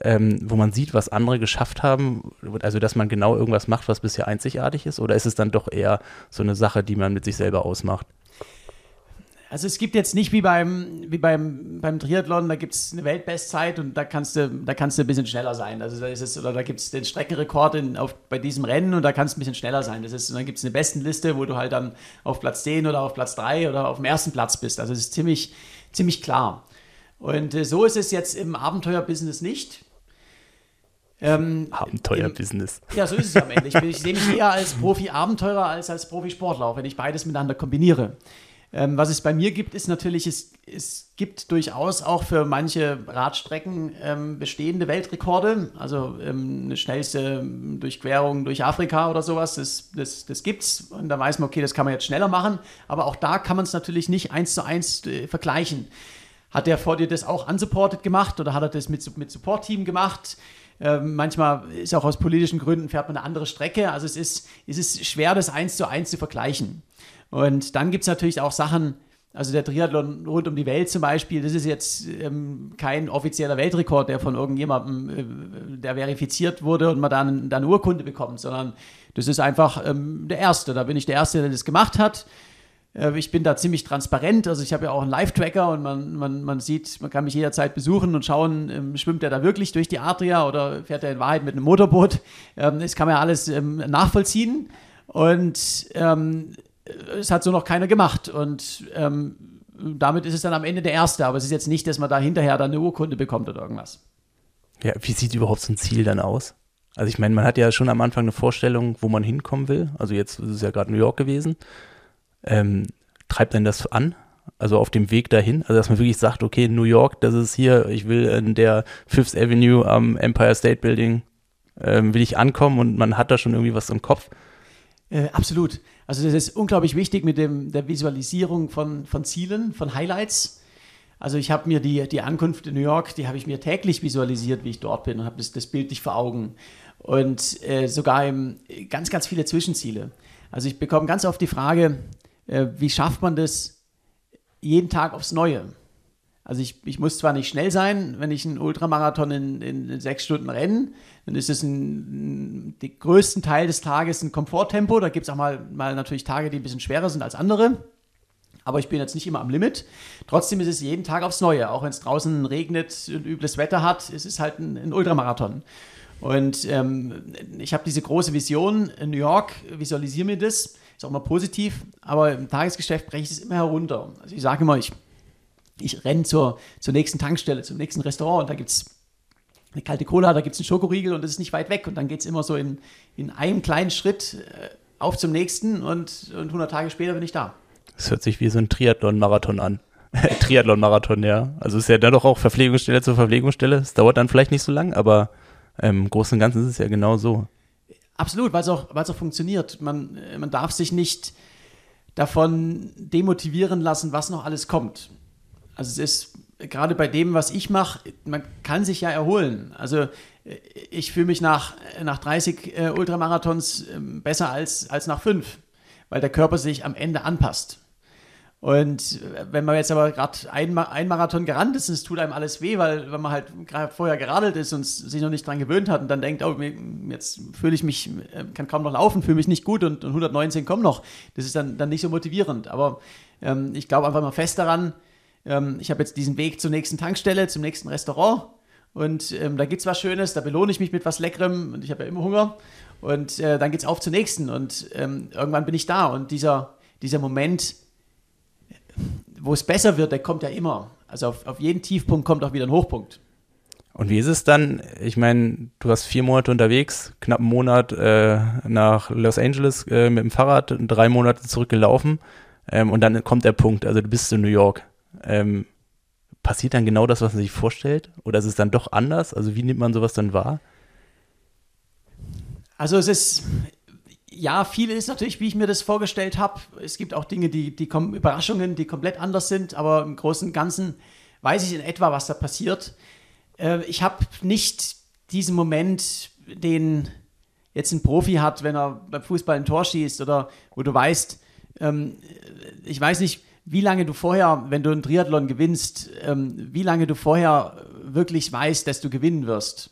ähm, wo man sieht, was andere geschafft haben? Also, dass man genau irgendwas macht, was bisher einzigartig ist? Oder ist es dann doch eher so eine Sache, die man mit sich selber ausmacht? Also es gibt jetzt nicht wie beim, wie beim, beim Triathlon, da gibt es eine Weltbestzeit und da kannst du, da kannst du ein bisschen schneller sein. Also da ist es, oder da gibt es den Streckenrekord in, auf, bei diesem Rennen und da kannst du ein bisschen schneller sein. Das ist, und dann gibt es eine Bestenliste, wo du halt dann auf Platz 10 oder auf Platz 3 oder auf dem ersten Platz bist. Also es ist ziemlich, ziemlich klar. Und äh, so ist es jetzt im Abenteuerbusiness nicht. Ähm, Abenteuerbusiness. Ja, so ist es am Ende. Ich, ich sehe mich eher als Profi-Abenteurer als als Profisportler, auch wenn ich beides miteinander kombiniere. Ähm, was es bei mir gibt, ist natürlich, es, es gibt durchaus auch für manche Radstrecken ähm, bestehende Weltrekorde. Also ähm, eine schnellste Durchquerung durch Afrika oder sowas, das, das, das es. Und da weiß man, okay, das kann man jetzt schneller machen. Aber auch da kann man es natürlich nicht eins zu eins äh, vergleichen. Hat der vor dir das auch unsupported gemacht oder hat er das mit, mit Support-Team gemacht? Ähm, manchmal ist auch aus politischen Gründen fährt man eine andere Strecke. Also es ist, es ist schwer, das eins zu eins zu vergleichen. Und dann gibt es natürlich auch Sachen, also der Triathlon rund um die Welt zum Beispiel, das ist jetzt ähm, kein offizieller Weltrekord, der von irgendjemandem, äh, der verifiziert wurde und man dann, dann Urkunde bekommt, sondern das ist einfach ähm, der Erste. Da bin ich der Erste, der das gemacht hat. Äh, ich bin da ziemlich transparent, also ich habe ja auch einen Live-Tracker und man, man, man sieht, man kann mich jederzeit besuchen und schauen, ähm, schwimmt er da wirklich durch die Adria oder fährt er in Wahrheit mit einem Motorboot. Ähm, das kann man ja alles ähm, nachvollziehen. Und ähm, es hat so noch keiner gemacht. Und ähm, damit ist es dann am Ende der Erste. Aber es ist jetzt nicht, dass man da hinterher dann eine Urkunde bekommt oder irgendwas. Ja, wie sieht überhaupt so ein Ziel dann aus? Also ich meine, man hat ja schon am Anfang eine Vorstellung, wo man hinkommen will. Also jetzt ist es ja gerade New York gewesen. Ähm, treibt denn das an? Also auf dem Weg dahin? Also dass man wirklich sagt, okay, New York, das ist hier, ich will in der Fifth Avenue am Empire State Building, ähm, will ich ankommen und man hat da schon irgendwie was im Kopf. Äh, absolut. Also das ist unglaublich wichtig mit dem, der Visualisierung von, von Zielen, von Highlights. Also ich habe mir die, die Ankunft in New York, die habe ich mir täglich visualisiert, wie ich dort bin und habe das, das Bild nicht vor Augen. Und äh, sogar im, ganz, ganz viele Zwischenziele. Also ich bekomme ganz oft die Frage, äh, wie schafft man das jeden Tag aufs Neue? Also ich, ich muss zwar nicht schnell sein, wenn ich einen Ultramarathon in, in, sechs Stunden renne, dann ist es den größten Teil des Tages ein Komforttempo. Da gibt es auch mal, mal natürlich Tage, die ein bisschen schwerer sind als andere. Aber ich bin jetzt nicht immer am Limit. Trotzdem ist es jeden Tag aufs Neue. Auch wenn es draußen regnet und übles Wetter hat, es ist halt ein, ein Ultramarathon. Und ähm, ich habe diese große Vision in New York, visualisiere mir das, ist auch mal positiv, aber im Tagesgeschäft breche ich es immer herunter. Also ich sage immer, ich ich renne zur, zur nächsten Tankstelle, zum nächsten Restaurant und da gibt es eine kalte Cola, da gibt es einen Schokoriegel und das ist nicht weit weg und dann geht es immer so in, in einem kleinen Schritt äh, auf zum nächsten und, und 100 Tage später bin ich da. Das hört sich wie so ein Triathlon-Marathon an. Triathlon-Marathon, ja. Also ist ja dann doch auch Verpflegungsstelle zur Verpflegungsstelle. Es dauert dann vielleicht nicht so lang, aber ähm, im Großen und Ganzen ist es ja genau so. Absolut, weil es auch, auch funktioniert. Man, äh, man darf sich nicht davon demotivieren lassen, was noch alles kommt. Also es ist gerade bei dem, was ich mache, man kann sich ja erholen. Also äh, ich fühle mich nach, nach 30 äh, Ultramarathons äh, besser als, als nach fünf, weil der Körper sich am Ende anpasst. Und äh, wenn man jetzt aber gerade ein, ein, Marathon gerannt ist, es tut einem alles weh, weil, weil man halt vorher geradelt ist und sich noch nicht dran gewöhnt hat und dann denkt, oh, jetzt fühle ich mich, äh, kann kaum noch laufen, fühle mich nicht gut und, und 119 kommen noch. Das ist dann, dann nicht so motivierend. Aber ähm, ich glaube einfach mal fest daran, ähm, ich habe jetzt diesen Weg zur nächsten Tankstelle, zum nächsten Restaurant und ähm, da gibt es was Schönes, da belohne ich mich mit was Leckerem und ich habe ja immer Hunger und äh, dann geht es auf zur nächsten und ähm, irgendwann bin ich da und dieser, dieser Moment, wo es besser wird, der kommt ja immer. Also auf, auf jeden Tiefpunkt kommt auch wieder ein Hochpunkt. Und wie ist es dann? Ich meine, du warst vier Monate unterwegs, knapp einen Monat äh, nach Los Angeles äh, mit dem Fahrrad, drei Monate zurückgelaufen ähm, und dann kommt der Punkt, also du bist in New York ähm, passiert dann genau das, was man sich vorstellt? Oder ist es dann doch anders? Also wie nimmt man sowas dann wahr? Also es ist, ja, viel ist natürlich, wie ich mir das vorgestellt habe. Es gibt auch Dinge, die, die kommen, Überraschungen, die komplett anders sind, aber im Großen und Ganzen weiß ich in etwa, was da passiert. Äh, ich habe nicht diesen Moment, den jetzt ein Profi hat, wenn er beim Fußball ein Tor schießt oder wo du weißt, ähm, ich weiß nicht, wie lange du vorher, wenn du einen Triathlon gewinnst, ähm, wie lange du vorher wirklich weißt, dass du gewinnen wirst.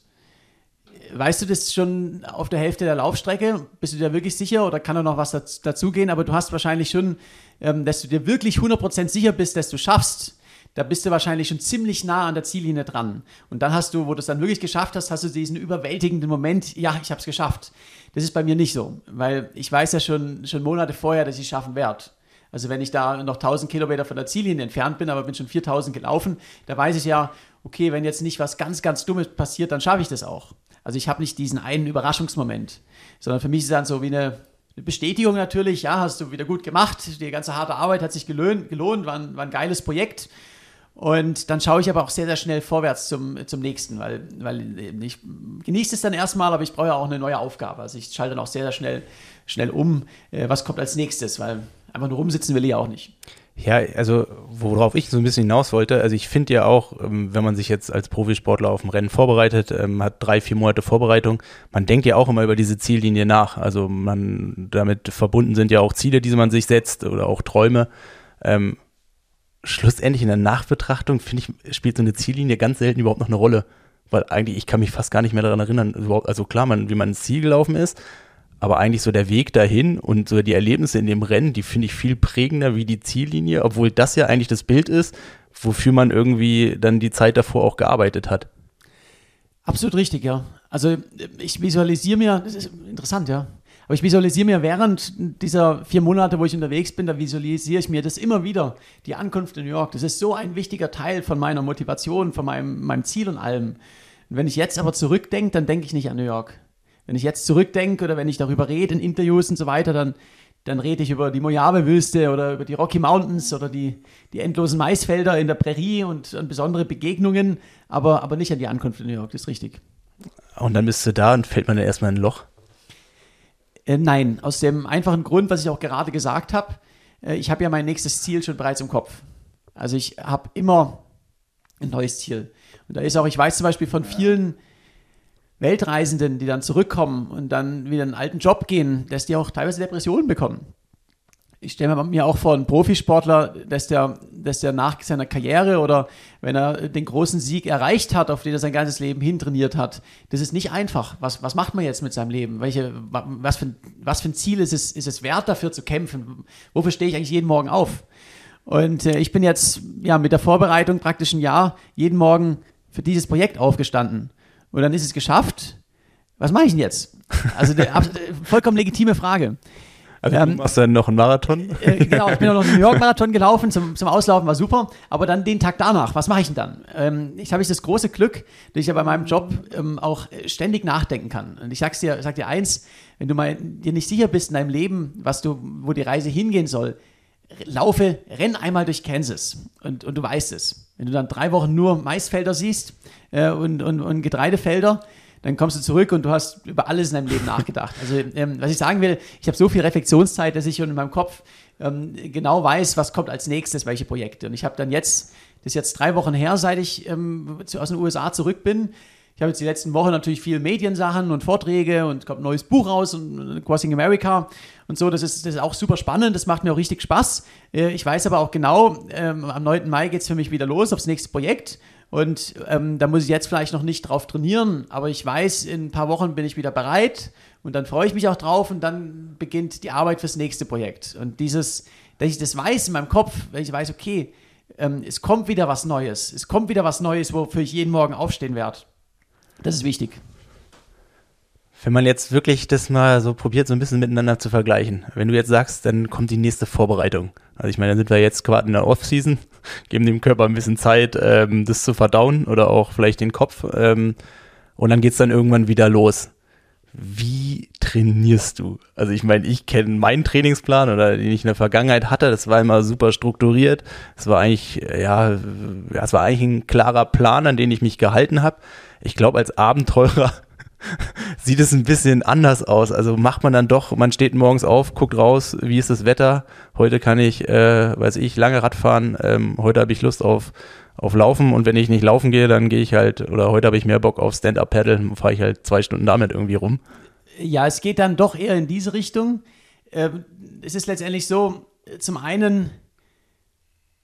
Weißt du das schon auf der Hälfte der Laufstrecke? Bist du dir wirklich sicher oder kann da noch was dazugehen? Aber du hast wahrscheinlich schon, ähm, dass du dir wirklich 100% sicher bist, dass du schaffst. Da bist du wahrscheinlich schon ziemlich nah an der Ziellinie dran. Und dann hast du, wo du es dann wirklich geschafft hast, hast du diesen überwältigenden Moment, ja, ich habe es geschafft. Das ist bei mir nicht so, weil ich weiß ja schon, schon Monate vorher, dass ich es schaffen werde. Also wenn ich da noch 1000 Kilometer von der Ziellinie entfernt bin, aber bin schon 4000 gelaufen, da weiß ich ja, okay, wenn jetzt nicht was ganz, ganz Dummes passiert, dann schaffe ich das auch. Also ich habe nicht diesen einen Überraschungsmoment, sondern für mich ist es dann so wie eine, Bestätigung natürlich, ja, hast du wieder gut gemacht, die ganze harte Arbeit hat sich gelohnt, gelohnt war, ein, war ein geiles Projekt. Und dann schaue ich aber auch sehr, sehr schnell vorwärts zum, zum nächsten, weil, weil ich genieße es dann erstmal, aber ich brauche ja auch eine neue Aufgabe. Also ich schalte dann auch sehr, sehr schnell, schnell um, äh, was kommt als nächstes, weil einfach nur rumsitzen will ich ja auch nicht. Ja, also worauf ich so ein bisschen hinaus wollte, also ich finde ja auch, ähm, wenn man sich jetzt als Profisportler auf ein Rennen vorbereitet, ähm, hat drei, vier Monate Vorbereitung, man denkt ja auch immer über diese Ziellinie nach. Also man, damit verbunden sind ja auch Ziele, die man sich setzt oder auch Träume. Ähm, schlussendlich in der Nachbetrachtung, finde ich, spielt so eine Ziellinie ganz selten überhaupt noch eine Rolle. Weil eigentlich, ich kann mich fast gar nicht mehr daran erinnern, also klar, man, wie man ins Ziel gelaufen ist, aber eigentlich so der Weg dahin und so die Erlebnisse in dem Rennen, die finde ich viel prägender wie die Ziellinie, obwohl das ja eigentlich das Bild ist, wofür man irgendwie dann die Zeit davor auch gearbeitet hat. Absolut richtig, ja. Also ich visualisiere mir, das ist interessant, ja. Aber ich visualisiere mir während dieser vier Monate, wo ich unterwegs bin, da visualisiere ich mir das immer wieder, die Ankunft in New York. Das ist so ein wichtiger Teil von meiner Motivation, von meinem, meinem Ziel und allem. Und wenn ich jetzt aber zurückdenke, dann denke ich nicht an New York. Wenn ich jetzt zurückdenke oder wenn ich darüber rede in Interviews und so weiter, dann, dann rede ich über die Mojave-Wüste oder über die Rocky Mountains oder die, die endlosen Maisfelder in der Prärie und an besondere Begegnungen, aber, aber nicht an die Ankunft in New York, das ist richtig. Und dann bist du da und fällt man dann erstmal in ein Loch? Äh, nein, aus dem einfachen Grund, was ich auch gerade gesagt habe, äh, ich habe ja mein nächstes Ziel schon bereits im Kopf. Also ich habe immer ein neues Ziel. Und da ist auch, ich weiß zum Beispiel von vielen Weltreisenden, die dann zurückkommen und dann wieder einen alten Job gehen, dass die auch teilweise Depressionen bekommen. ich stelle mir auch vor, ein Profisportler, dass der, dass der nach seiner Karriere oder wenn er den großen Sieg erreicht hat, auf den er sein ganzes Leben hintrainiert hat, das ist nicht einfach. Was, was macht man jetzt mit seinem Leben? Welche, was, für, was für ein Ziel ist es, ist es wert, dafür zu kämpfen? Wofür stehe ich eigentlich jeden Morgen auf? Und äh, ich bin jetzt ja mit der Vorbereitung praktisch ein Jahr jeden Morgen für dieses Projekt aufgestanden. Und dann ist es geschafft. Was mache ich denn jetzt? Also der, vollkommen legitime Frage. Also ähm, du machst dann noch einen Marathon? Äh, genau, ich bin noch einen New York-Marathon gelaufen, zum, zum Auslaufen war super, aber dann den Tag danach, was mache ich denn dann? Ähm, ich habe das große Glück, dass ich ja bei meinem Job ähm, auch ständig nachdenken kann. Und ich sag's dir, sag dir eins, wenn du mal dir nicht sicher bist in deinem Leben, was du, wo die Reise hingehen soll, laufe, renn einmal durch Kansas und, und du weißt es. Wenn du dann drei Wochen nur Maisfelder siehst äh, und, und, und Getreidefelder, dann kommst du zurück und du hast über alles in deinem Leben nachgedacht. Also ähm, was ich sagen will, ich habe so viel Reflexionszeit, dass ich schon in meinem Kopf ähm, genau weiß, was kommt als nächstes, welche Projekte. Und ich habe dann jetzt, das ist jetzt drei Wochen her, seit ich ähm, aus den USA zurück bin. Ich habe jetzt die letzten Wochen natürlich viel Mediensachen und Vorträge und kommt ein neues Buch raus und Crossing America und so. Das ist, das ist auch super spannend, das macht mir auch richtig Spaß. Äh, ich weiß aber auch genau, ähm, am 9. Mai geht es für mich wieder los aufs nächste Projekt. Und ähm, da muss ich jetzt vielleicht noch nicht drauf trainieren, aber ich weiß, in ein paar Wochen bin ich wieder bereit und dann freue ich mich auch drauf und dann beginnt die Arbeit fürs nächste Projekt. Und dieses, dass ich das weiß in meinem Kopf, wenn ich weiß, okay, ähm, es kommt wieder was Neues, es kommt wieder was Neues, wofür ich jeden Morgen aufstehen werde. Das ist wichtig. Wenn man jetzt wirklich das mal so probiert, so ein bisschen miteinander zu vergleichen. Wenn du jetzt sagst, dann kommt die nächste Vorbereitung. Also ich meine, dann sind wir jetzt gerade in der Off-Season, geben dem Körper ein bisschen Zeit, ähm, das zu verdauen oder auch vielleicht den Kopf. Ähm, und dann geht's dann irgendwann wieder los. Wie trainierst du? Also ich meine, ich kenne meinen Trainingsplan oder den ich in der Vergangenheit hatte, das war immer super strukturiert. Es war eigentlich, ja, es war eigentlich ein klarer Plan, an den ich mich gehalten habe. Ich glaube, als Abenteurer sieht es ein bisschen anders aus. Also macht man dann doch, man steht morgens auf, guckt raus, wie ist das Wetter. Heute kann ich, äh, weiß ich, lange Rad fahren. Ähm, heute habe ich Lust auf, auf Laufen und wenn ich nicht laufen gehe, dann gehe ich halt, oder heute habe ich mehr Bock auf Stand-Up-Paddle, fahre ich halt zwei Stunden damit irgendwie rum. Ja, es geht dann doch eher in diese Richtung. Ähm, es ist letztendlich so, zum einen,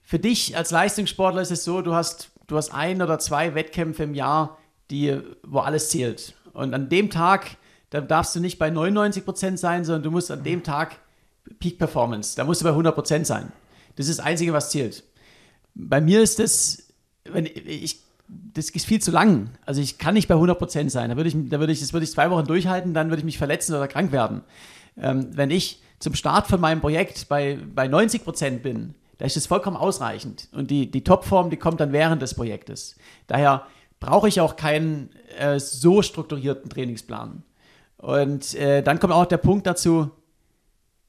für dich als Leistungssportler ist es so, du hast, du hast ein oder zwei Wettkämpfe im Jahr, die, wo alles zählt. Und an dem Tag, da darfst du nicht bei 99 Prozent sein, sondern du musst an dem Tag Peak Performance, da musst du bei 100 Prozent sein. Das ist das Einzige, was zählt. Bei mir ist das, wenn ich, das ist viel zu lang. Also ich kann nicht bei 100 Prozent sein. Da würde ich, da würde ich, das würde ich zwei Wochen durchhalten, dann würde ich mich verletzen oder krank werden. Ähm, wenn ich zum Start von meinem Projekt bei, bei 90 Prozent bin, da ist das vollkommen ausreichend. Und die, die Topform, die kommt dann während des Projektes. Daher brauche ich auch keinen äh, so strukturierten Trainingsplan. Und äh, dann kommt auch der Punkt dazu,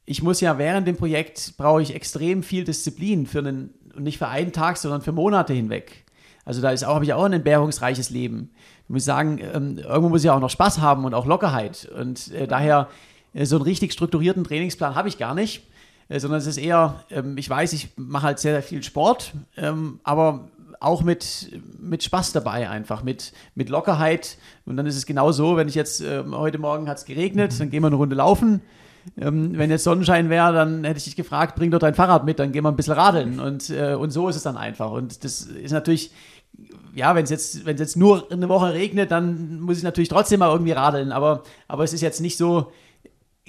ich muss ja während dem Projekt, brauche ich extrem viel Disziplin für einen, nicht für einen Tag, sondern für Monate hinweg. Also da ist auch, habe ich auch ein entbehrungsreiches Leben. Ich muss sagen, ähm, irgendwo muss ich auch noch Spaß haben und auch Lockerheit. Und äh, daher äh, so einen richtig strukturierten Trainingsplan habe ich gar nicht, äh, sondern es ist eher, ähm, ich weiß, ich mache halt sehr, sehr viel Sport, ähm, aber auch mit, mit Spaß dabei einfach, mit, mit Lockerheit. Und dann ist es genau so, wenn ich jetzt, äh, heute Morgen hat es geregnet, dann gehen wir eine Runde laufen. Ähm, wenn jetzt Sonnenschein wäre, dann hätte ich dich gefragt, bring doch dein Fahrrad mit, dann gehen wir ein bisschen radeln. Und, äh, und so ist es dann einfach. Und das ist natürlich, ja, wenn es jetzt, wenn es jetzt nur eine Woche regnet, dann muss ich natürlich trotzdem mal irgendwie radeln. Aber, aber es ist jetzt nicht so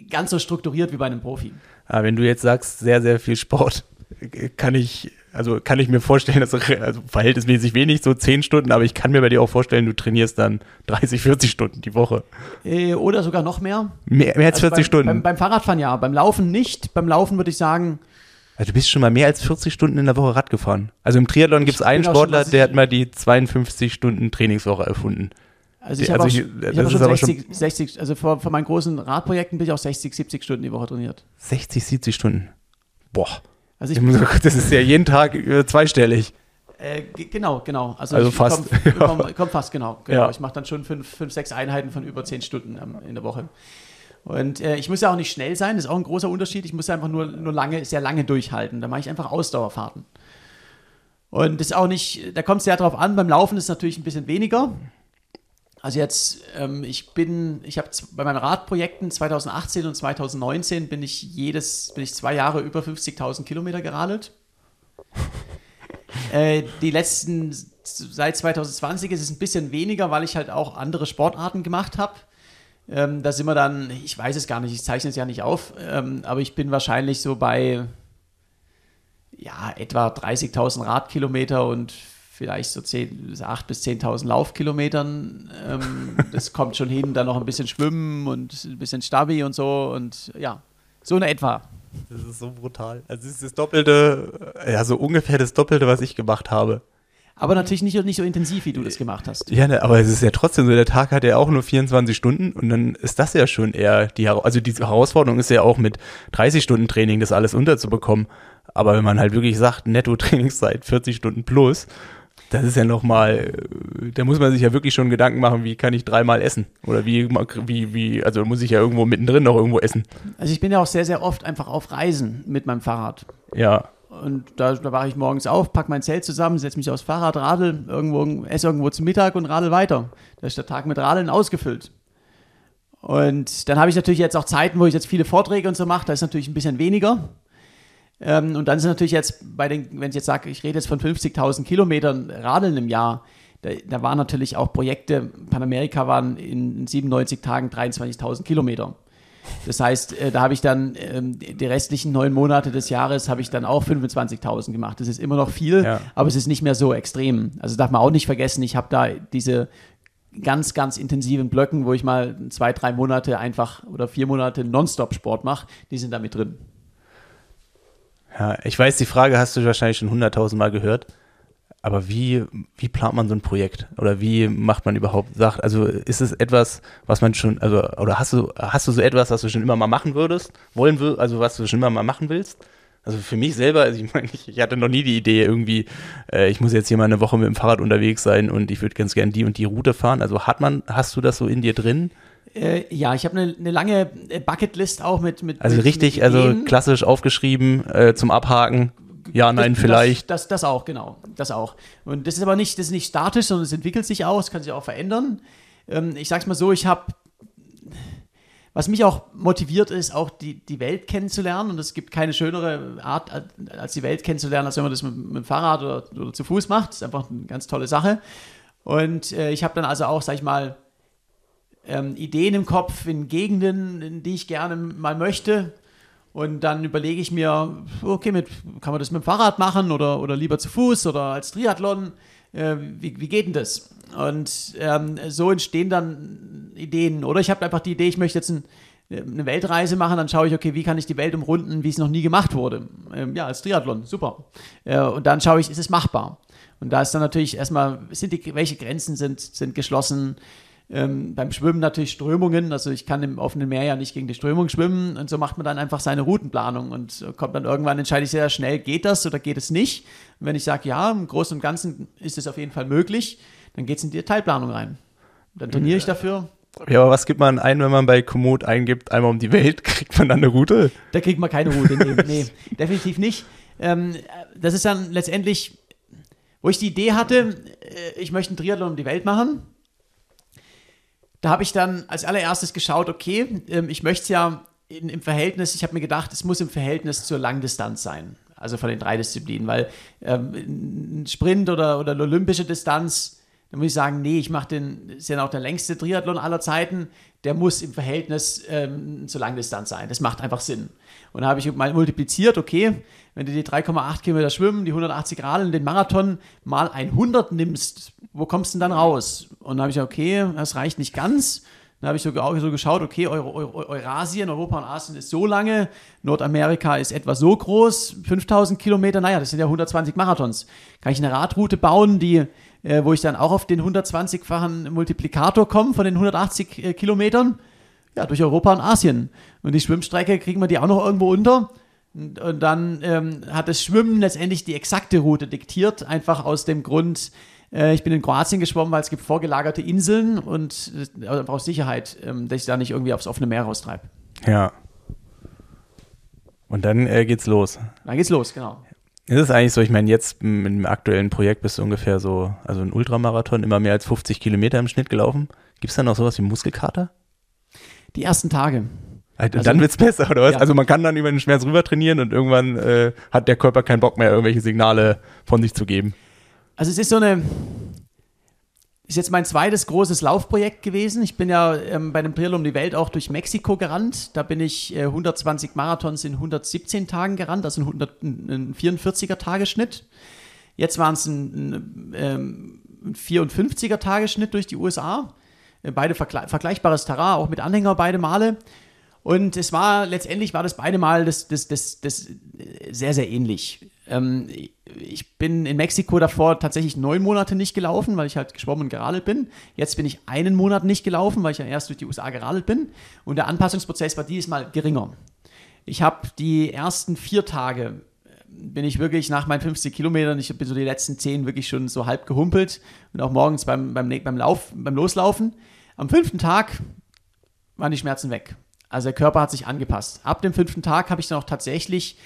ganz so strukturiert wie bei einem Profi. Ja, wenn du jetzt sagst, sehr, sehr viel Sport, kann ich also kann ich mir vorstellen, dass also verhältnismäßig wenig, so zehn Stunden, aber ich kann mir bei dir auch vorstellen, du trainierst dann 30, 40 Stunden die Woche. Äh, oder sogar noch mehr. Mehr, mehr als also 40 beim, Stunden. Beim, beim, Fahrradfahren ja, beim Laufen nicht. Beim Laufen würde ich sagen. Also du bist schon mal mehr als 40 Stunden in der Woche Rad gefahren. Also im Triathlon gibt es einen Sportler, der hat mal die 52 Stunden Trainingswoche erfunden. Also ich habe also hab schon 60, schon 60, also vor, vor meinen großen Radprojekten bin ich auch 60, 70 Stunden die Woche trainiert. 60, 70 Stunden. Boah. Also ich, das ist ja jeden Tag äh, zweistellig. Äh, genau, genau. Also, also fast. Komm, komm, komm, fast, genau. genau. Ja. Ich mache dann schon fünf, fünf, sechs Einheiten von über zehn Stunden ähm, in der Woche. Und äh, ich muss ja auch nicht schnell sein, das ist auch ein großer Unterschied. Ich muss einfach nur, nur lange, sehr lange durchhalten. Da mache ich einfach Ausdauerfahrten. Und das ist auch nicht, da kommt es sehr drauf an, beim Laufen ist es natürlich ein bisschen weniger. Also jetzt, ähm, ich bin, ich habe bei meinen Radprojekten 2018 und 2019 bin ich jedes, bin ich zwei Jahre über 50.000 Kilometer geradelt. äh, die letzten, seit 2020 ist es ein bisschen weniger, weil ich halt auch andere Sportarten gemacht habe. Ähm, da sind wir dann, ich weiß es gar nicht, ich zeichne es ja nicht auf, ähm, aber ich bin wahrscheinlich so bei ja, etwa 30.000 Radkilometer und vielleicht so 8.000 bis 10.000 Laufkilometern. Ähm, das kommt schon hin, dann noch ein bisschen Schwimmen und ein bisschen Stabi und so und ja, so in etwa. Das ist so brutal. Also es ist das Doppelte, ja, so ungefähr das Doppelte, was ich gemacht habe. Aber natürlich nicht, nicht so intensiv, wie du das gemacht hast. Ja, ne, aber es ist ja trotzdem so, der Tag hat ja auch nur 24 Stunden und dann ist das ja schon eher die, also die Herausforderung ist ja auch mit 30 Stunden Training das alles unterzubekommen. Aber wenn man halt wirklich sagt, netto Trainingszeit 40 Stunden plus, das ist ja nochmal, da muss man sich ja wirklich schon Gedanken machen, wie kann ich dreimal essen? Oder wie, wie, wie, also muss ich ja irgendwo mittendrin noch irgendwo essen. Also ich bin ja auch sehr, sehr oft einfach auf Reisen mit meinem Fahrrad. Ja. Und da, da wache ich morgens auf, packe mein Zelt zusammen, setze mich aufs Fahrrad, radel irgendwo, esse irgendwo zum Mittag und radel weiter. Da ist der Tag mit Radeln ausgefüllt. Und dann habe ich natürlich jetzt auch Zeiten, wo ich jetzt viele Vorträge und so mache, da ist natürlich ein bisschen weniger. Ähm, und dann ist natürlich jetzt bei den, wenn ich jetzt sage, ich rede jetzt von 50.000 Kilometern Radeln im Jahr, da, da waren natürlich auch Projekte, Panamerika waren in 97 Tagen 23.000 Kilometer. Das heißt, äh, da habe ich dann ähm, die restlichen neun Monate des Jahres habe ich dann auch 25.000 gemacht. Das ist immer noch viel, ja. aber es ist nicht mehr so extrem. Also darf man auch nicht vergessen, ich habe da diese ganz, ganz intensiven Blöcken, wo ich mal zwei, drei Monate einfach oder vier Monate Nonstop Sport mache, die sind da mit drin. Ja, ich weiß, die Frage hast du wahrscheinlich schon hunderttausend Mal gehört. Aber wie, wie plant man so ein Projekt? Oder wie macht man überhaupt Sachen? Also ist es etwas, was man schon, also, oder hast du, hast du so etwas, was du schon immer mal machen würdest, wollen würdest, also was du schon immer mal machen willst? Also für mich selber, also ich meine, ich, ich hatte noch nie die Idee irgendwie, äh, ich muss jetzt hier mal eine Woche mit dem Fahrrad unterwegs sein und ich würde ganz gern die und die Route fahren. Also hat man, hast du das so in dir drin? Äh, ja, ich habe eine, eine, lange äh, Bucketlist auch mit. mit also richtig, mit also klassisch aufgeschrieben äh, zum Abhaken. Ja, nein, das, vielleicht. Das, das, das, auch, genau. Das auch. Und das ist aber nicht, das ist nicht statisch, sondern es entwickelt sich auch, es kann sich auch verändern. Ähm, ich sag's mal so, ich habe. Was mich auch motiviert ist, auch die, die Welt kennenzulernen. Und es gibt keine schönere Art, als die Welt kennenzulernen, als wenn man das mit, mit dem Fahrrad oder, oder, zu Fuß macht. Das ist einfach eine ganz tolle Sache. Und äh, ich habe dann also auch, sag ich mal, ähm, Ideen im Kopf in Gegenden, in die ich gerne mal möchte. Und dann überlege ich mir, okay, mit, kann man das mit dem Fahrrad machen oder, oder lieber zu Fuß oder als Triathlon? Äh, wie, wie geht denn das? Und ähm, so entstehen dann Ideen. Oder ich habe einfach die Idee, ich möchte jetzt ein, eine Weltreise machen, dann schaue ich, okay, wie kann ich die Welt umrunden, wie es noch nie gemacht wurde? Ähm, ja, als Triathlon, super. Äh, und dann schaue ich, ist es machbar? Und da ist dann natürlich erstmal, sind die, welche Grenzen sind, sind geschlossen? Ähm, beim Schwimmen natürlich Strömungen, also ich kann im offenen Meer ja nicht gegen die Strömung schwimmen und so macht man dann einfach seine Routenplanung und kommt dann irgendwann, entscheide ich sehr schnell, geht das oder geht es nicht? Und wenn ich sage, ja, im Großen und Ganzen ist es auf jeden Fall möglich, dann geht es in die Detailplanung rein. Dann trainiere ich dafür. Ja, aber was gibt man ein, wenn man bei Komoot eingibt, einmal um die Welt, kriegt man dann eine Route? Da kriegt man keine Route, nee, nee definitiv nicht. Ähm, das ist dann letztendlich, wo ich die Idee hatte, äh, ich möchte einen Triathlon um die Welt machen, da habe ich dann als allererstes geschaut, okay, ähm, ich möchte es ja in, im Verhältnis, ich habe mir gedacht, es muss im Verhältnis zur Langdistanz sein. Also von den drei Disziplinen, weil ähm, ein Sprint oder, oder eine olympische Distanz, da muss ich sagen, nee, ich mache den, ist ja auch der längste Triathlon aller Zeiten, der muss im Verhältnis ähm, zur Langdistanz sein. Das macht einfach Sinn. Und da habe ich mal multipliziert, okay, wenn du die 3,8 Kilometer schwimmen, die 180 Grad in den Marathon mal 100 nimmst, wo kommst du denn dann raus? Und dann habe ich gesagt, okay, das reicht nicht ganz. Dann habe ich so, so geschaut, okay, Euro, Euro, Eurasien, Europa und Asien ist so lange, Nordamerika ist etwa so groß, 5000 Kilometer, naja, das sind ja 120 Marathons. Kann ich eine Radroute bauen, die, äh, wo ich dann auch auf den 120-fachen Multiplikator komme von den 180 äh, Kilometern? Ja, durch Europa und Asien. Und die Schwimmstrecke kriegen wir die auch noch irgendwo unter. Und, dann ähm, hat das Schwimmen letztendlich die exakte Route diktiert, einfach aus dem Grund, äh, ich bin in Kroatien geschwommen, weil es gibt vorgelagerte Inseln und äh, einfach aus Sicherheit, ähm, dass ich da nicht irgendwie aufs offene Meer raustreibe. Ja. Und dann äh, geht's los. Dann geht's los, genau. Ist es eigentlich so, ich meine, jetzt mit dem aktuellen Projekt bist du ungefähr so, also ein Ultramarathon, immer mehr als 50 Kilometer im Schnitt gelaufen. Gibt es dann noch sowas wie Muskelkater? Die ersten Tage. Also, dann wird es besser, oder was? Ja. Also man kann dann über den Schmerz rüber trainieren und irgendwann äh, hat der Körper keinen Bock mehr, irgendwelche Signale von sich zu geben. Also es ist so eine, ist jetzt mein zweites großes Laufprojekt gewesen. Ich bin ja ähm, bei dem Triathlon um die Welt auch durch Mexiko gerannt. Da bin ich äh, 120 Marathons in 117 Tagen gerannt, also ein, 100, ein 44er Tagesschnitt. Jetzt waren es ein, ein, ähm, ein 54er Tagesschnitt durch die USA. Äh, Beide vergle vergleichbares Terrain, auch mit Anhänger beide Male. Und es war letztendlich war das beide Mal das, das, das, das äh, sehr, sehr ähnlich. Ähm, ich bin in Mexiko davor tatsächlich neun Monate nicht gelaufen, weil ich halt geschwommen und geradelt bin. Jetzt bin ich einen Monat nicht gelaufen, weil ich ja erst durch die USA geradelt bin. Und der Anpassungsprozess war diesmal geringer. Ich habe die ersten vier Tage äh, bin ich wirklich nach meinen 50 Kilometern, ich bin so die letzten zehn wirklich schon so halb gehumpelt und auch morgens beim, beim, beim, Lauf, beim Loslaufen. Am fünften Tag waren die Schmerzen weg. Also der Körper hat sich angepasst. Ab dem fünften Tag habe ich dann auch tatsächlich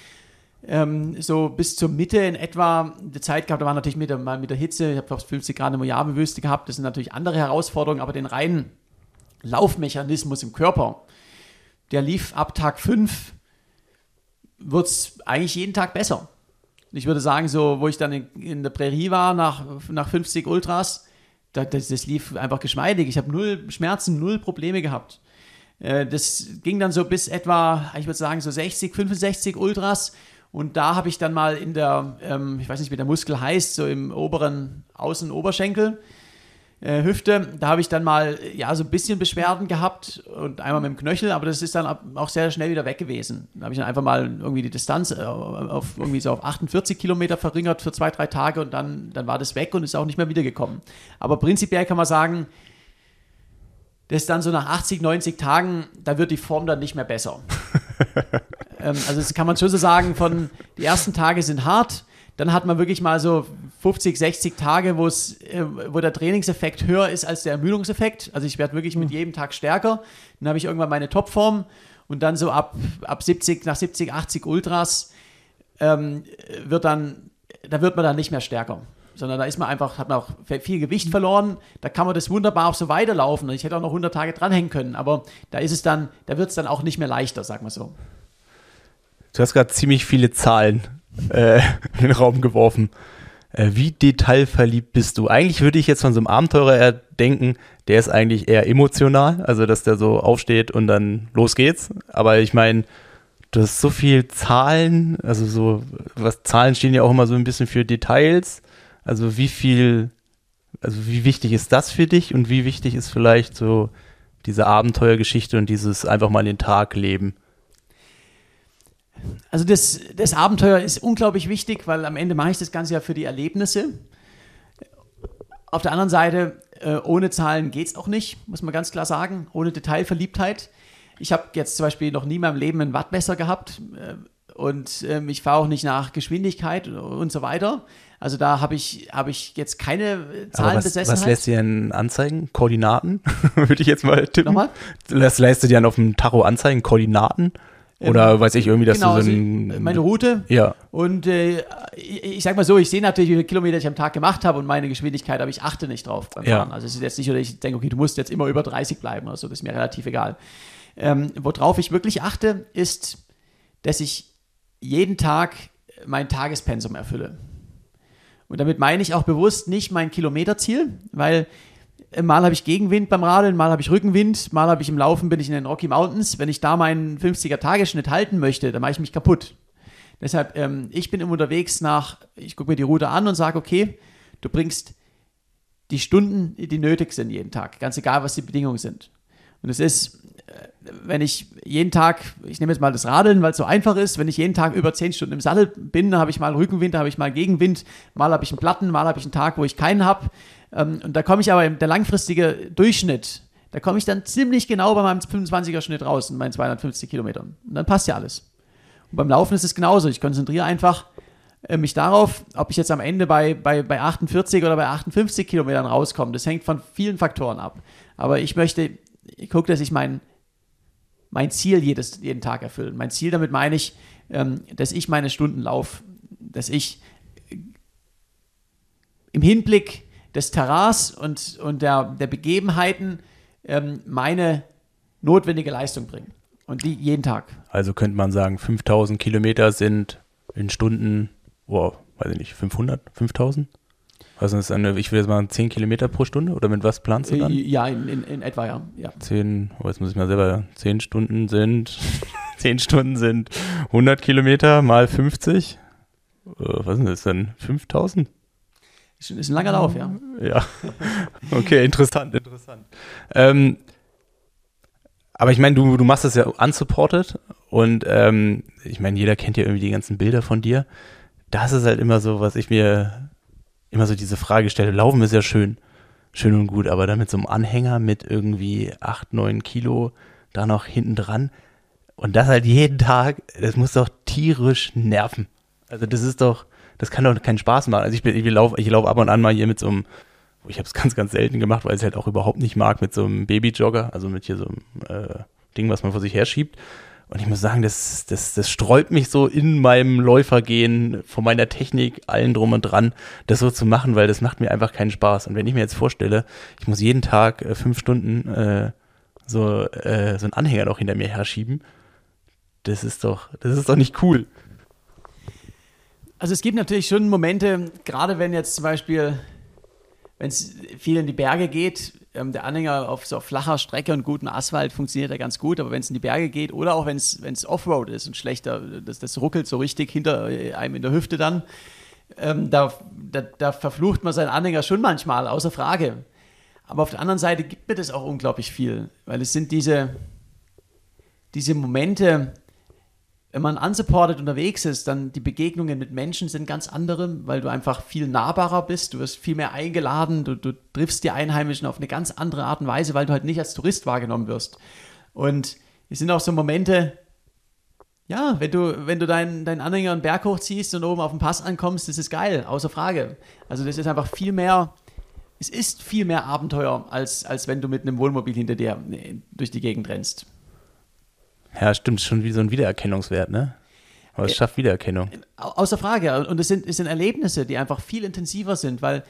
ähm, so bis zur Mitte in etwa die Zeit gehabt, da war natürlich mit der, mit der Hitze, ich habe fast 50 Grad in Mojave-Wüste gehabt, das sind natürlich andere Herausforderungen, aber den reinen Laufmechanismus im Körper, der lief ab Tag 5, wird es eigentlich jeden Tag besser. Ich würde sagen, so, wo ich dann in, in der Prärie war, nach, nach 50 Ultras, da, das, das lief einfach geschmeidig. Ich habe null Schmerzen, null Probleme gehabt. Äh, das ging dann so bis etwa, ich würde sagen, so 60, 65 Ultras. Und da habe ich dann mal in der, ähm, ich weiß nicht, wie der Muskel heißt, so im oberen Außenoberschenkel, äh, Hüfte, da habe ich dann mal, ja, so ein bisschen Beschwerden gehabt und einmal mit dem Knöchel, aber das ist dann auch sehr schnell wieder weg gewesen. Da habe ich dann einfach mal irgendwie die Distanz äh, auf irgendwie so auf 48 Kilometer verringert für zwei, drei Tage und dann, dann war das weg und ist auch nicht mehr wiedergekommen. Aber prinzipiell kann man sagen, das dann so nach 80, 90 Tagen, da wird die Form dann nicht mehr besser. ähm, also das kann man schon so sagen, von die ersten Tage sind hart, dann hat man wirklich mal so 50, 60 Tage, wo es, äh, wo der Trainingseffekt höher ist als der Ermüdungseffekt. Also ich werde wirklich mit jedem Tag stärker. Dann habe ich irgendwann meine Topform und dann so ab, ab 70, nach 70, 80 Ultras ähm, wird dann, da wird man dann nicht mehr stärker sondern da ist man einfach, hat man auch viel Gewicht verloren. Da kann man das wunderbar auch so weiterlaufen. Ich hätte auch noch 100 Tage dranhängen können, aber da ist es dann, da wird es dann auch nicht mehr leichter, sag mal so. Du hast gerade ziemlich viele Zahlen äh, in den Raum geworfen. Äh, wie detailverliebt bist du? Eigentlich würde ich jetzt von so einem Abenteurer eher denken, der ist eigentlich eher emotional, also dass der so aufsteht und dann los geht's. Aber ich meine, du hast so viel Zahlen, also so, was Zahlen stehen ja auch immer so ein bisschen für Details. Also wie viel, also wie wichtig ist das für dich und wie wichtig ist vielleicht so diese Abenteuergeschichte und dieses einfach mal den Tag leben? Also das, das Abenteuer ist unglaublich wichtig, weil am Ende mache ich das Ganze ja für die Erlebnisse. Auf der anderen Seite, äh, ohne Zahlen geht es auch nicht, muss man ganz klar sagen, ohne Detailverliebtheit. Ich habe jetzt zum Beispiel noch nie in meinem Leben ein Wattmesser gehabt äh, und äh, ich fahre auch nicht nach Geschwindigkeit und so weiter. Also da habe ich, hab ich jetzt keine Zahlen was, Was lässt dir denn anzeigen? Koordinaten? Würde ich jetzt mal tippen. Nochmal? Das lässt du dir dann auf dem Tacho anzeigen? Koordinaten? Oder ähm, weiß ich irgendwie, dass genau, du so ein, also meine Route. Ja. Und äh, ich, ich sag mal so, ich sehe natürlich, wie viele Kilometer ich am Tag gemacht habe und meine Geschwindigkeit, aber ich achte nicht drauf beim Ja. Fahren. Also es ist jetzt nicht dass ich denke, okay, du musst jetzt immer über 30 bleiben oder so, das ist mir relativ egal. Ähm, worauf ich wirklich achte, ist, dass ich jeden Tag mein Tagespensum erfülle. Und damit meine ich auch bewusst nicht mein Kilometerziel, weil mal habe ich Gegenwind beim Radeln, mal habe ich Rückenwind, mal habe ich im Laufen, bin ich in den Rocky Mountains. Wenn ich da meinen 50er Tagesschnitt halten möchte, dann mache ich mich kaputt. Deshalb, ähm, ich bin immer unterwegs nach, ich gucke mir die Route an und sage, okay, du bringst die Stunden, die nötig sind jeden Tag, ganz egal, was die Bedingungen sind. Und es ist, wenn ich jeden Tag, ich nehme jetzt mal das Radeln, weil es so einfach ist, wenn ich jeden Tag über 10 Stunden im Sattel bin, dann habe ich mal Rückenwind, habe ich mal Gegenwind, mal habe ich einen Platten, mal habe ich einen Tag, wo ich keinen habe. Ähm, und da komme ich aber, der langfristige Durchschnitt, da komme ich dann ziemlich genau bei meinem 25er Schnitt raus in meinen 250 Kilometern. Und dann passt ja alles. Und beim Laufen ist es genauso. Ich konzentriere einfach äh, mich darauf, ob ich jetzt am Ende bei, bei, bei 48 oder bei 58 Kilometern rauskomme. Das hängt von vielen Faktoren ab. Aber ich möchte, ich gucke, dass ich mein, mein Ziel jedes, jeden Tag erfülle. Mein Ziel, damit meine ich, ähm, dass ich meine Stunden laufe. dass ich im Hinblick des Terrains und, und der, der Begebenheiten ähm, meine notwendige Leistung bringe. Und die jeden Tag. Also könnte man sagen, 5000 Kilometer sind in Stunden, wow, weiß ich nicht, 500, 5000? Also ist eine, ich will jetzt mal 10 Kilometer pro Stunde oder mit was planst du dann? Äh, ja, in, in, in etwa, ja. ja. 10, oh, jetzt muss ich mal selber, 10 Stunden sind, 10 Stunden sind 100 Kilometer mal 50. Äh, was ist das denn? 5000? Ist, ist ein langer Lauf, ja. Ja, okay, interessant, interessant. Ähm, aber ich meine, du, du machst das ja unsupported und ähm, ich meine, jeder kennt ja irgendwie die ganzen Bilder von dir. Das ist halt immer so, was ich mir immer so diese Frage stelle. Laufen ist ja schön, schön und gut, aber dann mit so einem Anhänger mit irgendwie 8, 9 Kilo da noch hinten dran und das halt jeden Tag, das muss doch tierisch nerven. Also das ist doch, das kann doch keinen Spaß machen. Also ich, ich laufe ich lauf ab und an mal hier mit so einem, ich habe es ganz, ganz selten gemacht, weil ich es halt auch überhaupt nicht mag, mit so einem Babyjogger, also mit hier so einem äh, Ding, was man vor sich her schiebt. Und ich muss sagen, das, das, das sträubt mich so in meinem Läufergehen, von meiner Technik, allen drum und dran, das so zu machen, weil das macht mir einfach keinen Spaß. Und wenn ich mir jetzt vorstelle, ich muss jeden Tag äh, fünf Stunden äh, so, äh, so einen Anhänger noch hinter mir herschieben, das ist doch, das ist doch nicht cool. Also es gibt natürlich schon Momente, gerade wenn jetzt zum Beispiel, wenn es viel in die Berge geht, ähm, der Anhänger auf so flacher Strecke und guten Asphalt funktioniert ja ganz gut, aber wenn es in die Berge geht oder auch wenn es Offroad ist und schlechter, das, das ruckelt so richtig hinter äh, einem in der Hüfte dann, ähm, da, da, da verflucht man seinen Anhänger schon manchmal, außer Frage. Aber auf der anderen Seite gibt mir das auch unglaublich viel, weil es sind diese, diese Momente, wenn man unsupported unterwegs ist, dann die Begegnungen mit Menschen sind ganz andere, weil du einfach viel nahbarer bist, du wirst viel mehr eingeladen, du, du triffst die Einheimischen auf eine ganz andere Art und Weise, weil du halt nicht als Tourist wahrgenommen wirst. Und es sind auch so Momente, ja, wenn du, wenn du deinen dein Anhänger einen Berg hochziehst und oben auf den Pass ankommst, das ist geil, außer Frage. Also das ist einfach viel mehr, es ist viel mehr Abenteuer, als, als wenn du mit einem Wohnmobil hinter dir äh, durch die Gegend rennst. Ja, stimmt, schon wie so ein Wiedererkennungswert, ne? Aber es äh, schafft Wiedererkennung. Außer Frage. Und es sind, es sind Erlebnisse, die einfach viel intensiver sind, weil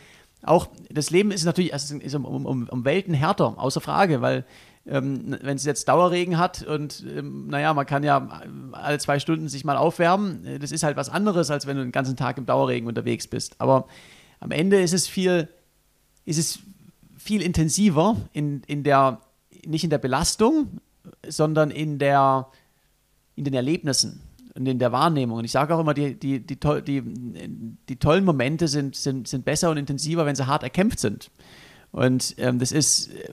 auch das Leben ist natürlich also ist um, um, um Welten härter, außer Frage, weil ähm, wenn es jetzt Dauerregen hat und ähm, naja, man kann ja alle zwei Stunden sich mal aufwärmen, äh, das ist halt was anderes, als wenn du den ganzen Tag im Dauerregen unterwegs bist. Aber am Ende ist es viel, ist es viel intensiver in, in der, nicht in der Belastung, sondern in, der, in den Erlebnissen und in der Wahrnehmung. Und ich sage auch immer, die, die, die, die, die tollen Momente sind, sind, sind besser und intensiver, wenn sie hart erkämpft sind. Und ähm, das ist, äh,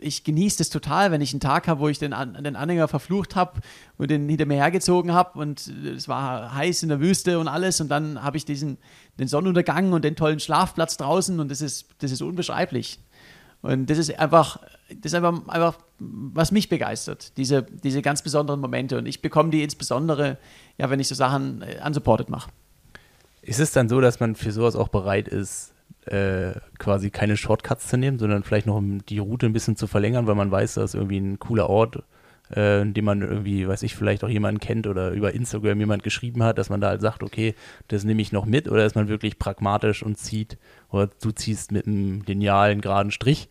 ich genieße das total, wenn ich einen Tag habe, wo ich den, den Anhänger verflucht habe und den hinter mir hergezogen habe und es war heiß in der Wüste und alles und dann habe ich diesen, den Sonnenuntergang und den tollen Schlafplatz draußen und das ist, das ist unbeschreiblich. Und das ist einfach, das ist einfach, einfach was mich begeistert, diese, diese ganz besonderen Momente. Und ich bekomme die insbesondere, ja, wenn ich so Sachen äh, unsupported mache. Ist es dann so, dass man für sowas auch bereit ist, äh, quasi keine Shortcuts zu nehmen, sondern vielleicht noch die Route ein bisschen zu verlängern, weil man weiß, dass irgendwie ein cooler Ort, äh, dem man irgendwie, weiß ich, vielleicht auch jemanden kennt oder über Instagram jemand geschrieben hat, dass man da halt sagt, okay, das nehme ich noch mit oder ist man wirklich pragmatisch und zieht oder du ziehst mit einem linealen geraden Strich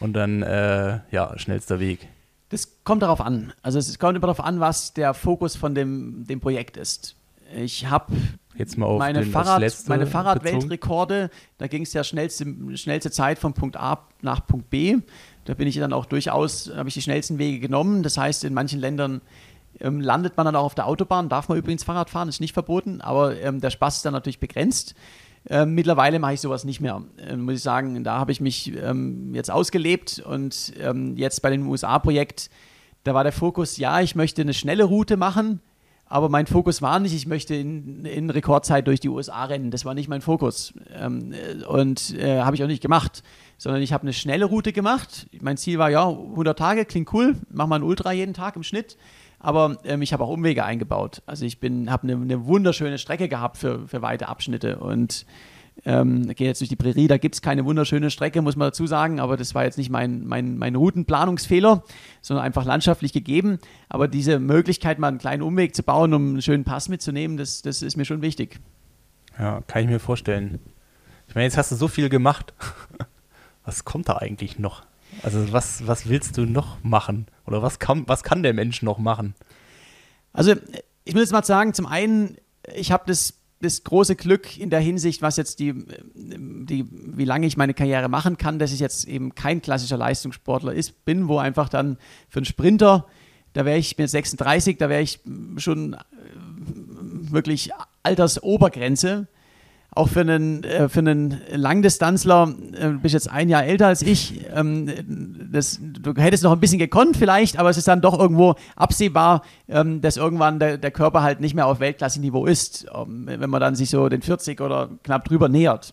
und dann, äh, ja, schnellster Weg. Das kommt darauf an. Also es kommt immer darauf an, was der Fokus von dem, dem Projekt ist. Ich habe meine, Fahrrad, meine Fahrradweltrekorde, da ging es ja schnellste, schnellste Zeit von Punkt A nach Punkt B. Da bin ich dann auch durchaus, habe ich die schnellsten Wege genommen. Das heißt, in manchen Ländern ähm, landet man dann auch auf der Autobahn, darf man übrigens Fahrrad fahren, ist nicht verboten, aber ähm, der Spaß ist dann natürlich begrenzt. Ähm, mittlerweile mache ich sowas nicht mehr, ähm, muss ich sagen. Da habe ich mich ähm, jetzt ausgelebt und ähm, jetzt bei dem USA-Projekt, da war der Fokus, ja, ich möchte eine schnelle Route machen, aber mein Fokus war nicht, ich möchte in, in Rekordzeit durch die USA rennen. Das war nicht mein Fokus. Ähm, äh, und äh, habe ich auch nicht gemacht, sondern ich habe eine schnelle Route gemacht. Mein Ziel war, ja, 100 Tage, klingt cool, mach mal ein Ultra jeden Tag im Schnitt aber ähm, ich habe auch Umwege eingebaut. Also ich habe eine, eine wunderschöne Strecke gehabt für, für weite Abschnitte und ähm, gehe jetzt durch die Prärie, da gibt es keine wunderschöne Strecke, muss man dazu sagen, aber das war jetzt nicht mein, mein, mein Routenplanungsfehler, sondern einfach landschaftlich gegeben. Aber diese Möglichkeit, mal einen kleinen Umweg zu bauen, um einen schönen Pass mitzunehmen, das, das ist mir schon wichtig. Ja, kann ich mir vorstellen. Ich meine, jetzt hast du so viel gemacht. Was kommt da eigentlich noch? Also was, was willst du noch machen? Oder was kann, was kann der Mensch noch machen? Also ich muss jetzt mal sagen, zum einen, ich habe das, das große Glück in der Hinsicht, was jetzt die, die, wie lange ich meine Karriere machen kann, dass ich jetzt eben kein klassischer Leistungssportler ist, bin, wo einfach dann für einen Sprinter, da wäre ich mit 36, da wäre ich schon äh, wirklich Altersobergrenze auch für einen, äh, für einen Langdistanzler, äh, du bist jetzt ein Jahr älter als ich, ähm, das, du hättest noch ein bisschen gekonnt vielleicht, aber es ist dann doch irgendwo absehbar, ähm, dass irgendwann der, der Körper halt nicht mehr auf Weltklasse-Niveau ist, ähm, wenn man dann sich so den 40 oder knapp drüber nähert.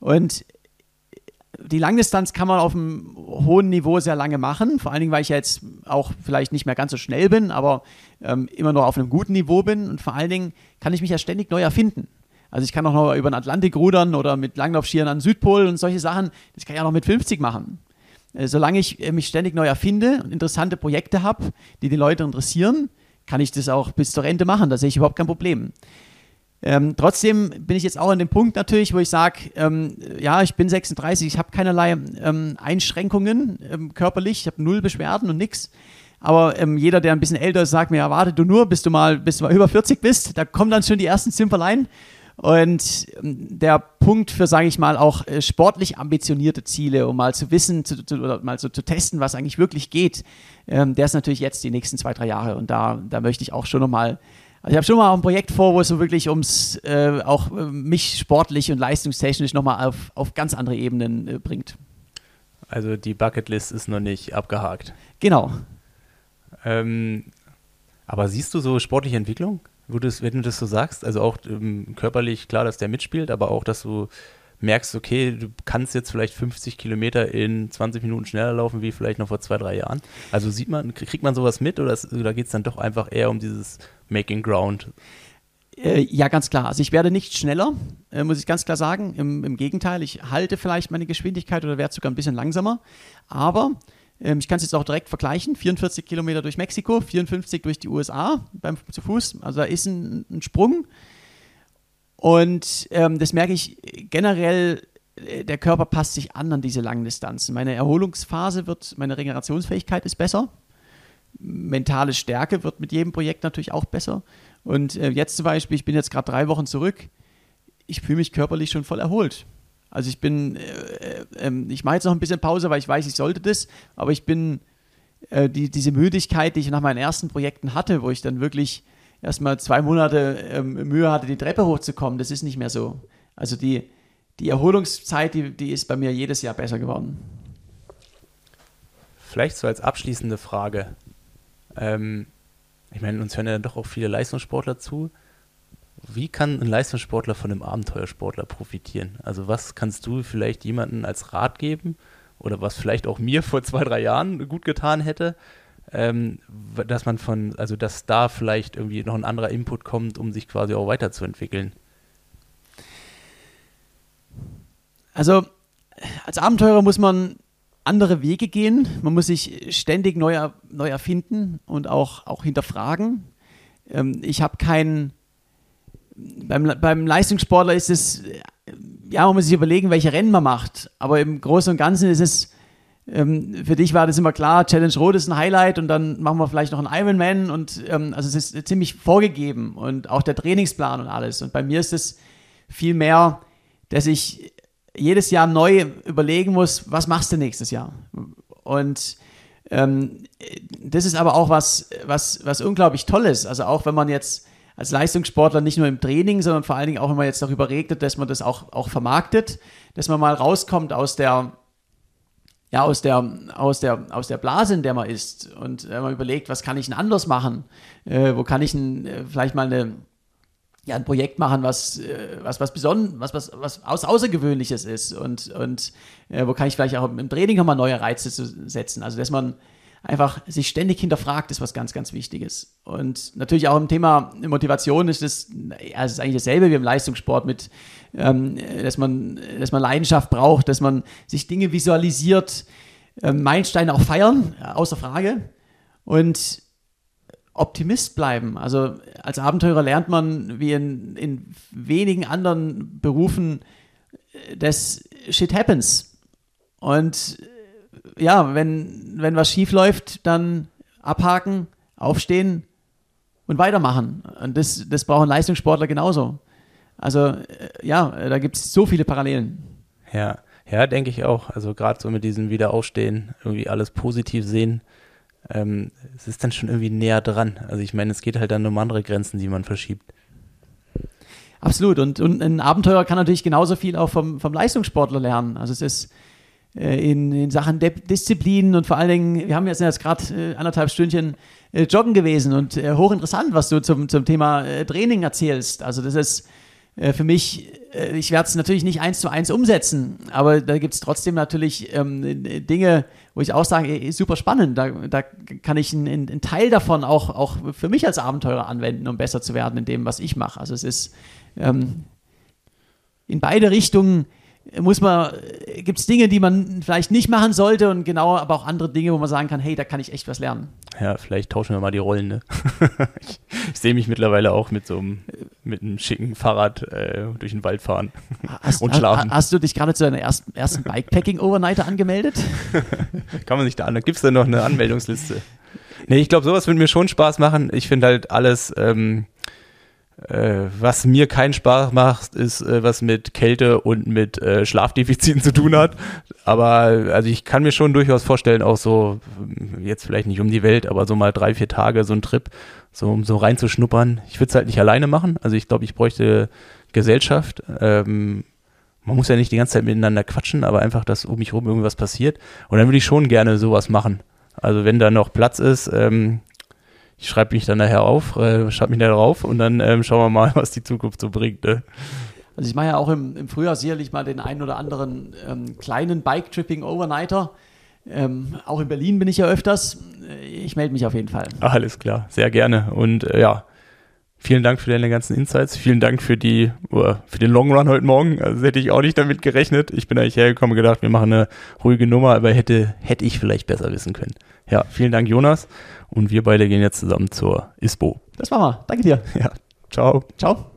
Und die Langdistanz kann man auf einem hohen Niveau sehr lange machen, vor allen Dingen, weil ich jetzt auch vielleicht nicht mehr ganz so schnell bin, aber ähm, immer noch auf einem guten Niveau bin und vor allen Dingen kann ich mich ja ständig neu erfinden. Also ich kann auch noch über den Atlantik rudern oder mit Langlaufschieren an den Südpol und solche Sachen. Das kann ich auch noch mit 50 machen. Äh, solange ich äh, mich ständig neu erfinde und interessante Projekte habe, die die Leute interessieren, kann ich das auch bis zur Rente machen. Da sehe ich überhaupt kein Problem. Ähm, trotzdem bin ich jetzt auch an dem Punkt natürlich, wo ich sage, ähm, ja, ich bin 36, ich habe keinerlei ähm, Einschränkungen ähm, körperlich, ich habe null Beschwerden und nichts. Aber ähm, jeder, der ein bisschen älter ist, sagt mir, ja, warte du nur, bis du mal, bis du mal über 40 bist, da kommen dann schon die ersten Zimperlein. Und ähm, der Punkt für, sage ich mal, auch äh, sportlich ambitionierte Ziele, um mal zu wissen zu, zu, oder mal so zu testen, was eigentlich wirklich geht, ähm, der ist natürlich jetzt die nächsten zwei, drei Jahre. Und da, da möchte ich auch schon nochmal, also ich habe schon mal ein Projekt vor, wo es so wirklich ums äh, auch äh, mich sportlich und leistungstechnisch nochmal auf, auf ganz andere Ebenen äh, bringt. Also die Bucketlist ist noch nicht abgehakt. Genau. Ähm, aber siehst du so sportliche Entwicklung? Wo das, wenn du das so sagst, also auch ähm, körperlich klar, dass der mitspielt, aber auch, dass du merkst, okay, du kannst jetzt vielleicht 50 Kilometer in 20 Minuten schneller laufen wie vielleicht noch vor zwei, drei Jahren. Also sieht man, kriegt man sowas mit oder, oder geht es dann doch einfach eher um dieses Making Ground? Äh, ja, ganz klar. Also ich werde nicht schneller, äh, muss ich ganz klar sagen. Im, Im, Gegenteil, ich halte vielleicht meine Geschwindigkeit oder werde sogar ein bisschen langsamer. Aber ähm, ich kann es jetzt auch direkt vergleichen. 44 Kilometer durch Mexiko, 54 durch die USA beim, zu Fuß. Also da ist ein, ein Sprung. Und ähm, das merke ich generell, äh, der Körper passt sich an an diese langen Distanzen. Meine Erholungsphase wird, meine Regenerationsfähigkeit ist besser. Mentale Stärke wird mit jedem Projekt natürlich auch besser. Und äh, jetzt zum Beispiel, ich bin jetzt gerade drei Wochen zurück, ich fühle mich körperlich schon voll erholt. Also ich bin, äh, äh, ich mache jetzt noch ein bisschen Pause, weil ich weiß, ich sollte das, aber ich bin, äh, die, diese Müdigkeit, die ich nach meinen ersten Projekten hatte, wo ich dann wirklich erstmal zwei Monate ähm, Mühe hatte, die Treppe hochzukommen, das ist nicht mehr so. Also die, die Erholungszeit, die, die ist bei mir jedes Jahr besser geworden. Vielleicht so als abschließende Frage. Ähm, ich meine, uns hören ja doch auch viele Leistungssportler zu wie kann ein Leistungssportler von einem Abenteuersportler profitieren? Also was kannst du vielleicht jemandem als Rat geben oder was vielleicht auch mir vor zwei, drei Jahren gut getan hätte, ähm, dass man von, also dass da vielleicht irgendwie noch ein anderer Input kommt, um sich quasi auch weiterzuentwickeln? Also als Abenteurer muss man andere Wege gehen. Man muss sich ständig neu, neu erfinden und auch, auch hinterfragen. Ähm, ich habe keinen beim, beim Leistungssportler ist es, ja, man muss sich überlegen, welche Rennen man macht. Aber im Großen und Ganzen ist es, ähm, für dich war das immer klar, Challenge Rot ist ein Highlight und dann machen wir vielleicht noch einen Ironman und ähm, also es ist ziemlich vorgegeben und auch der Trainingsplan und alles. Und bei mir ist es viel mehr, dass ich jedes Jahr neu überlegen muss, was machst du nächstes Jahr? Und ähm, das ist aber auch was, was, was unglaublich Tolles. Also auch wenn man jetzt als Leistungssportler nicht nur im Training, sondern vor allen Dingen auch, wenn man jetzt darüber regnet, dass man das auch, auch vermarktet, dass man mal rauskommt aus der, ja, aus der, aus der, aus der Blase, in der man ist und äh, man überlegt, was kann ich denn anders machen? Äh, wo kann ich denn äh, vielleicht mal eine, ja, ein Projekt machen, was, äh, was, was besonders, was, was, was aus Außergewöhnliches ist und, und äh, wo kann ich vielleicht auch im Training nochmal neue Reize setzen? Also, dass man einfach sich ständig hinterfragt, ist was ganz, ganz Wichtiges. Und natürlich auch im Thema Motivation ist es, ja, ist eigentlich dasselbe wie im Leistungssport mit, ähm, dass man, dass man Leidenschaft braucht, dass man sich Dinge visualisiert, ähm, Meilensteine auch feiern, außer Frage. Und Optimist bleiben. Also als Abenteurer lernt man, wie in, in wenigen anderen Berufen, äh, das Shit happens. Und äh, ja, wenn, wenn was schief läuft, dann abhaken, aufstehen und weitermachen. Und das, das brauchen Leistungssportler genauso. Also äh, ja, da gibt es so viele Parallelen. Ja, ja, denke ich auch. Also gerade so mit diesem Wiederaufstehen, irgendwie alles positiv sehen, ähm, es ist dann schon irgendwie näher dran. Also ich meine, es geht halt dann um andere Grenzen, die man verschiebt. Absolut. Und, und ein Abenteurer kann natürlich genauso viel auch vom, vom Leistungssportler lernen. Also es ist in, in Sachen De Disziplin und vor allen Dingen, wir haben jetzt, jetzt gerade äh, anderthalb Stündchen äh, joggen gewesen und äh, hochinteressant, was du zum, zum Thema äh, Training erzählst. Also das ist äh, für mich, äh, ich werde es natürlich nicht eins zu eins umsetzen, aber da gibt es trotzdem natürlich ähm, Dinge, wo ich auch sage, super spannend, da, da kann ich einen, einen, Teil davon auch, auch für mich als Abenteurer anwenden, um besser zu werden in dem, was ich mache. Also es ist ähm, in beide Richtungen muss man, gibt es Dinge, die man vielleicht nicht machen sollte und genau, aber auch andere Dinge, wo man sagen kann, hey, da kann ich echt was lernen. Ja, vielleicht tauschen wir mal die Rollen. Ne? ich, ich sehe mich mittlerweile auch mit so einem, mit einem schicken Fahrrad äh, durch den Wald fahren hast, und schlafen. Hast, hast du dich gerade zu deiner ersten, ersten Bikepacking-Overnighter angemeldet? kann man sich da an, gibt es da noch eine Anmeldungsliste? Nee, ich glaube, sowas würde mir schon Spaß machen. Ich finde halt alles, ähm, äh, was mir keinen Spaß macht, ist, äh, was mit Kälte und mit äh, Schlafdefiziten zu tun hat. Aber also ich kann mir schon durchaus vorstellen, auch so, jetzt vielleicht nicht um die Welt, aber so mal drei, vier Tage so ein Trip, so um so reinzuschnuppern. Ich würde es halt nicht alleine machen. Also ich glaube, ich bräuchte Gesellschaft. Ähm, man muss ja nicht die ganze Zeit miteinander quatschen, aber einfach, dass um mich herum irgendwas passiert. Und dann würde ich schon gerne sowas machen. Also wenn da noch Platz ist, ähm, ich schreibe mich dann nachher auf, äh, schreibe mich da drauf und dann ähm, schauen wir mal, was die Zukunft so bringt. Ne? Also ich mache ja auch im, im Frühjahr sicherlich mal den einen oder anderen ähm, kleinen Bike-Tripping-Overnighter. Ähm, auch in Berlin bin ich ja öfters. Ich melde mich auf jeden Fall. Alles klar, sehr gerne. Und äh, ja, vielen Dank für deine ganzen Insights. Vielen Dank für die uh, für den Long Run heute Morgen. Also hätte ich auch nicht damit gerechnet. Ich bin eigentlich hergekommen und gedacht, wir machen eine ruhige Nummer, aber hätte hätte ich vielleicht besser wissen können. Ja, vielen Dank, Jonas. Und wir beide gehen jetzt zusammen zur ISPO. Das machen wir. Danke dir. Ja, ciao. Ciao.